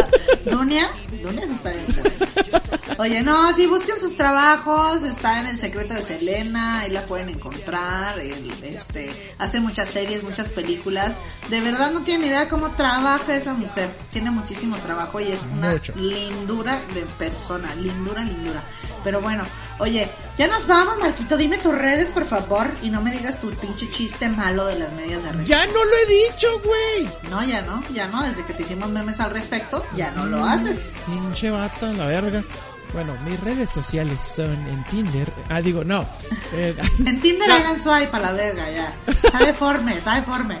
Dunia, Dunia está bien. buena. Oye, no, sí, busquen sus trabajos, está en El Secreto de Selena, ahí la pueden encontrar, el- este, hace muchas series, muchas películas, de verdad no tienen idea cómo trabaja esa mujer, tiene muchísimo trabajo y es una Mucho. lindura de persona, lindura, lindura, pero bueno, oye, ya nos vamos, Marquito, dime tus redes, por favor, y no me digas tu pinche chiste malo de las medias de. Ya no lo he dicho, güey. No, ya no, ya no, desde que te hicimos memes al respecto, ya no lo haces. Pinche bata, la verga. Bueno, mis redes sociales son en Tinder. Ah, digo, no. Eh, En Tinder No. hagan swipe a la verga ya. Está deforme, está deforme.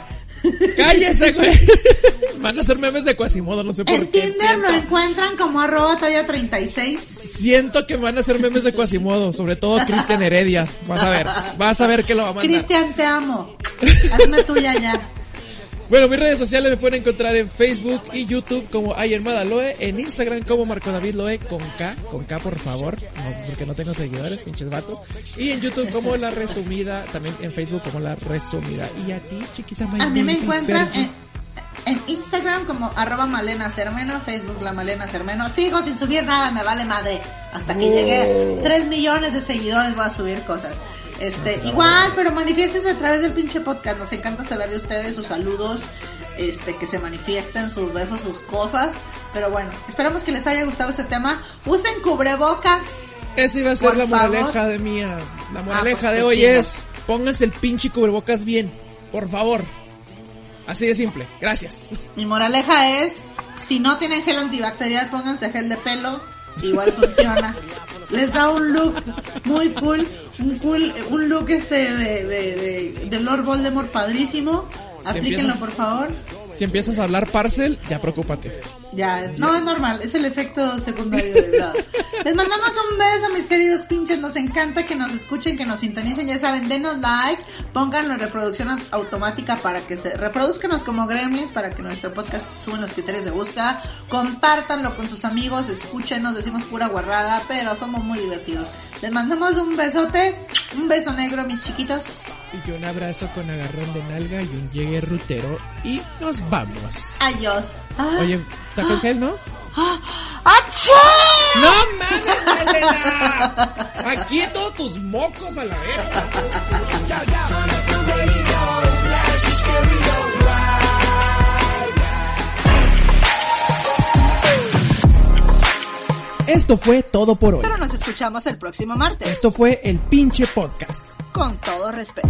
¡Cállese, güey! Van a hacer memes de Quasimodo, no sé por En qué. Tinder lo siento, encuentran como arroba talla 36. siento que van a hacer memes de Quasimodo, sobre todo Cristian Heredia. Vas a ver, vas a ver que lo va a mandar. Cristian, te amo. Hazme tuya ya. Bueno, mis redes sociales me pueden encontrar en Facebook y YouTube como Ayermada Loe, en Instagram como Marco David Loe con K, con K por favor, no, porque no tengo seguidores, pinches vatos, y en YouTube como La Resumida, también en Facebook como La Resumida. Y a ti, chiquita A mí me encuentran en, en Instagram como arroba Malena Cermeno, Facebook la Malena Cermeno. Sigo sin subir nada, me vale madre. Hasta que llegue 3 millones de seguidores voy a subir cosas. Este, igual, pero manifiéstense a través del pinche podcast. Nos encanta saber de ustedes, sus saludos, este, que se manifiesten, sus besos, sus cosas. Pero bueno, esperamos que les haya gustado este tema. Usen cubrebocas. Esa iba a ser la moraleja favor. de mía. La moraleja pues, de hoy es, pónganse el pinche cubrebocas bien, por favor. Así de simple, gracias. Mi moraleja es, si no tienen gel antibacterial, pónganse gel de pelo, igual funciona. Les da un look muy cool, un cool, un look este de, de, de, de Lord Voldemort padrísimo. Se Aplíquenlo empieza- por favor. Si empiezas a hablar parcel, ya preocúpate. Ya, es- no es normal, es el efecto secundario de la- Les mandamos un beso, mis queridos pinches. Nos encanta que nos escuchen, que nos sintonicen. Ya saben, denos like, pónganlo en reproducción au- automática para que se reproduzcanos como gremlins, para que nuestro podcast suba en los criterios de búsqueda. Compártanlo con sus amigos, escúchenos, decimos pura guarrada, pero somos muy divertidos. Les mandamos un besote, un beso negro, mis chiquitos. Y un abrazo con agarrón de nalga y un llegue rutero. Y nos vamos. Adiós. Ah, Oye, saca el gel, ¿no? ¡Achá! ¡No mames, Malena! Aquí todos tus mocos a la verga. Esto fue todo por hoy. Pero nos escuchamos el próximo martes. Esto fue el pinche podcast. Con todo respeto.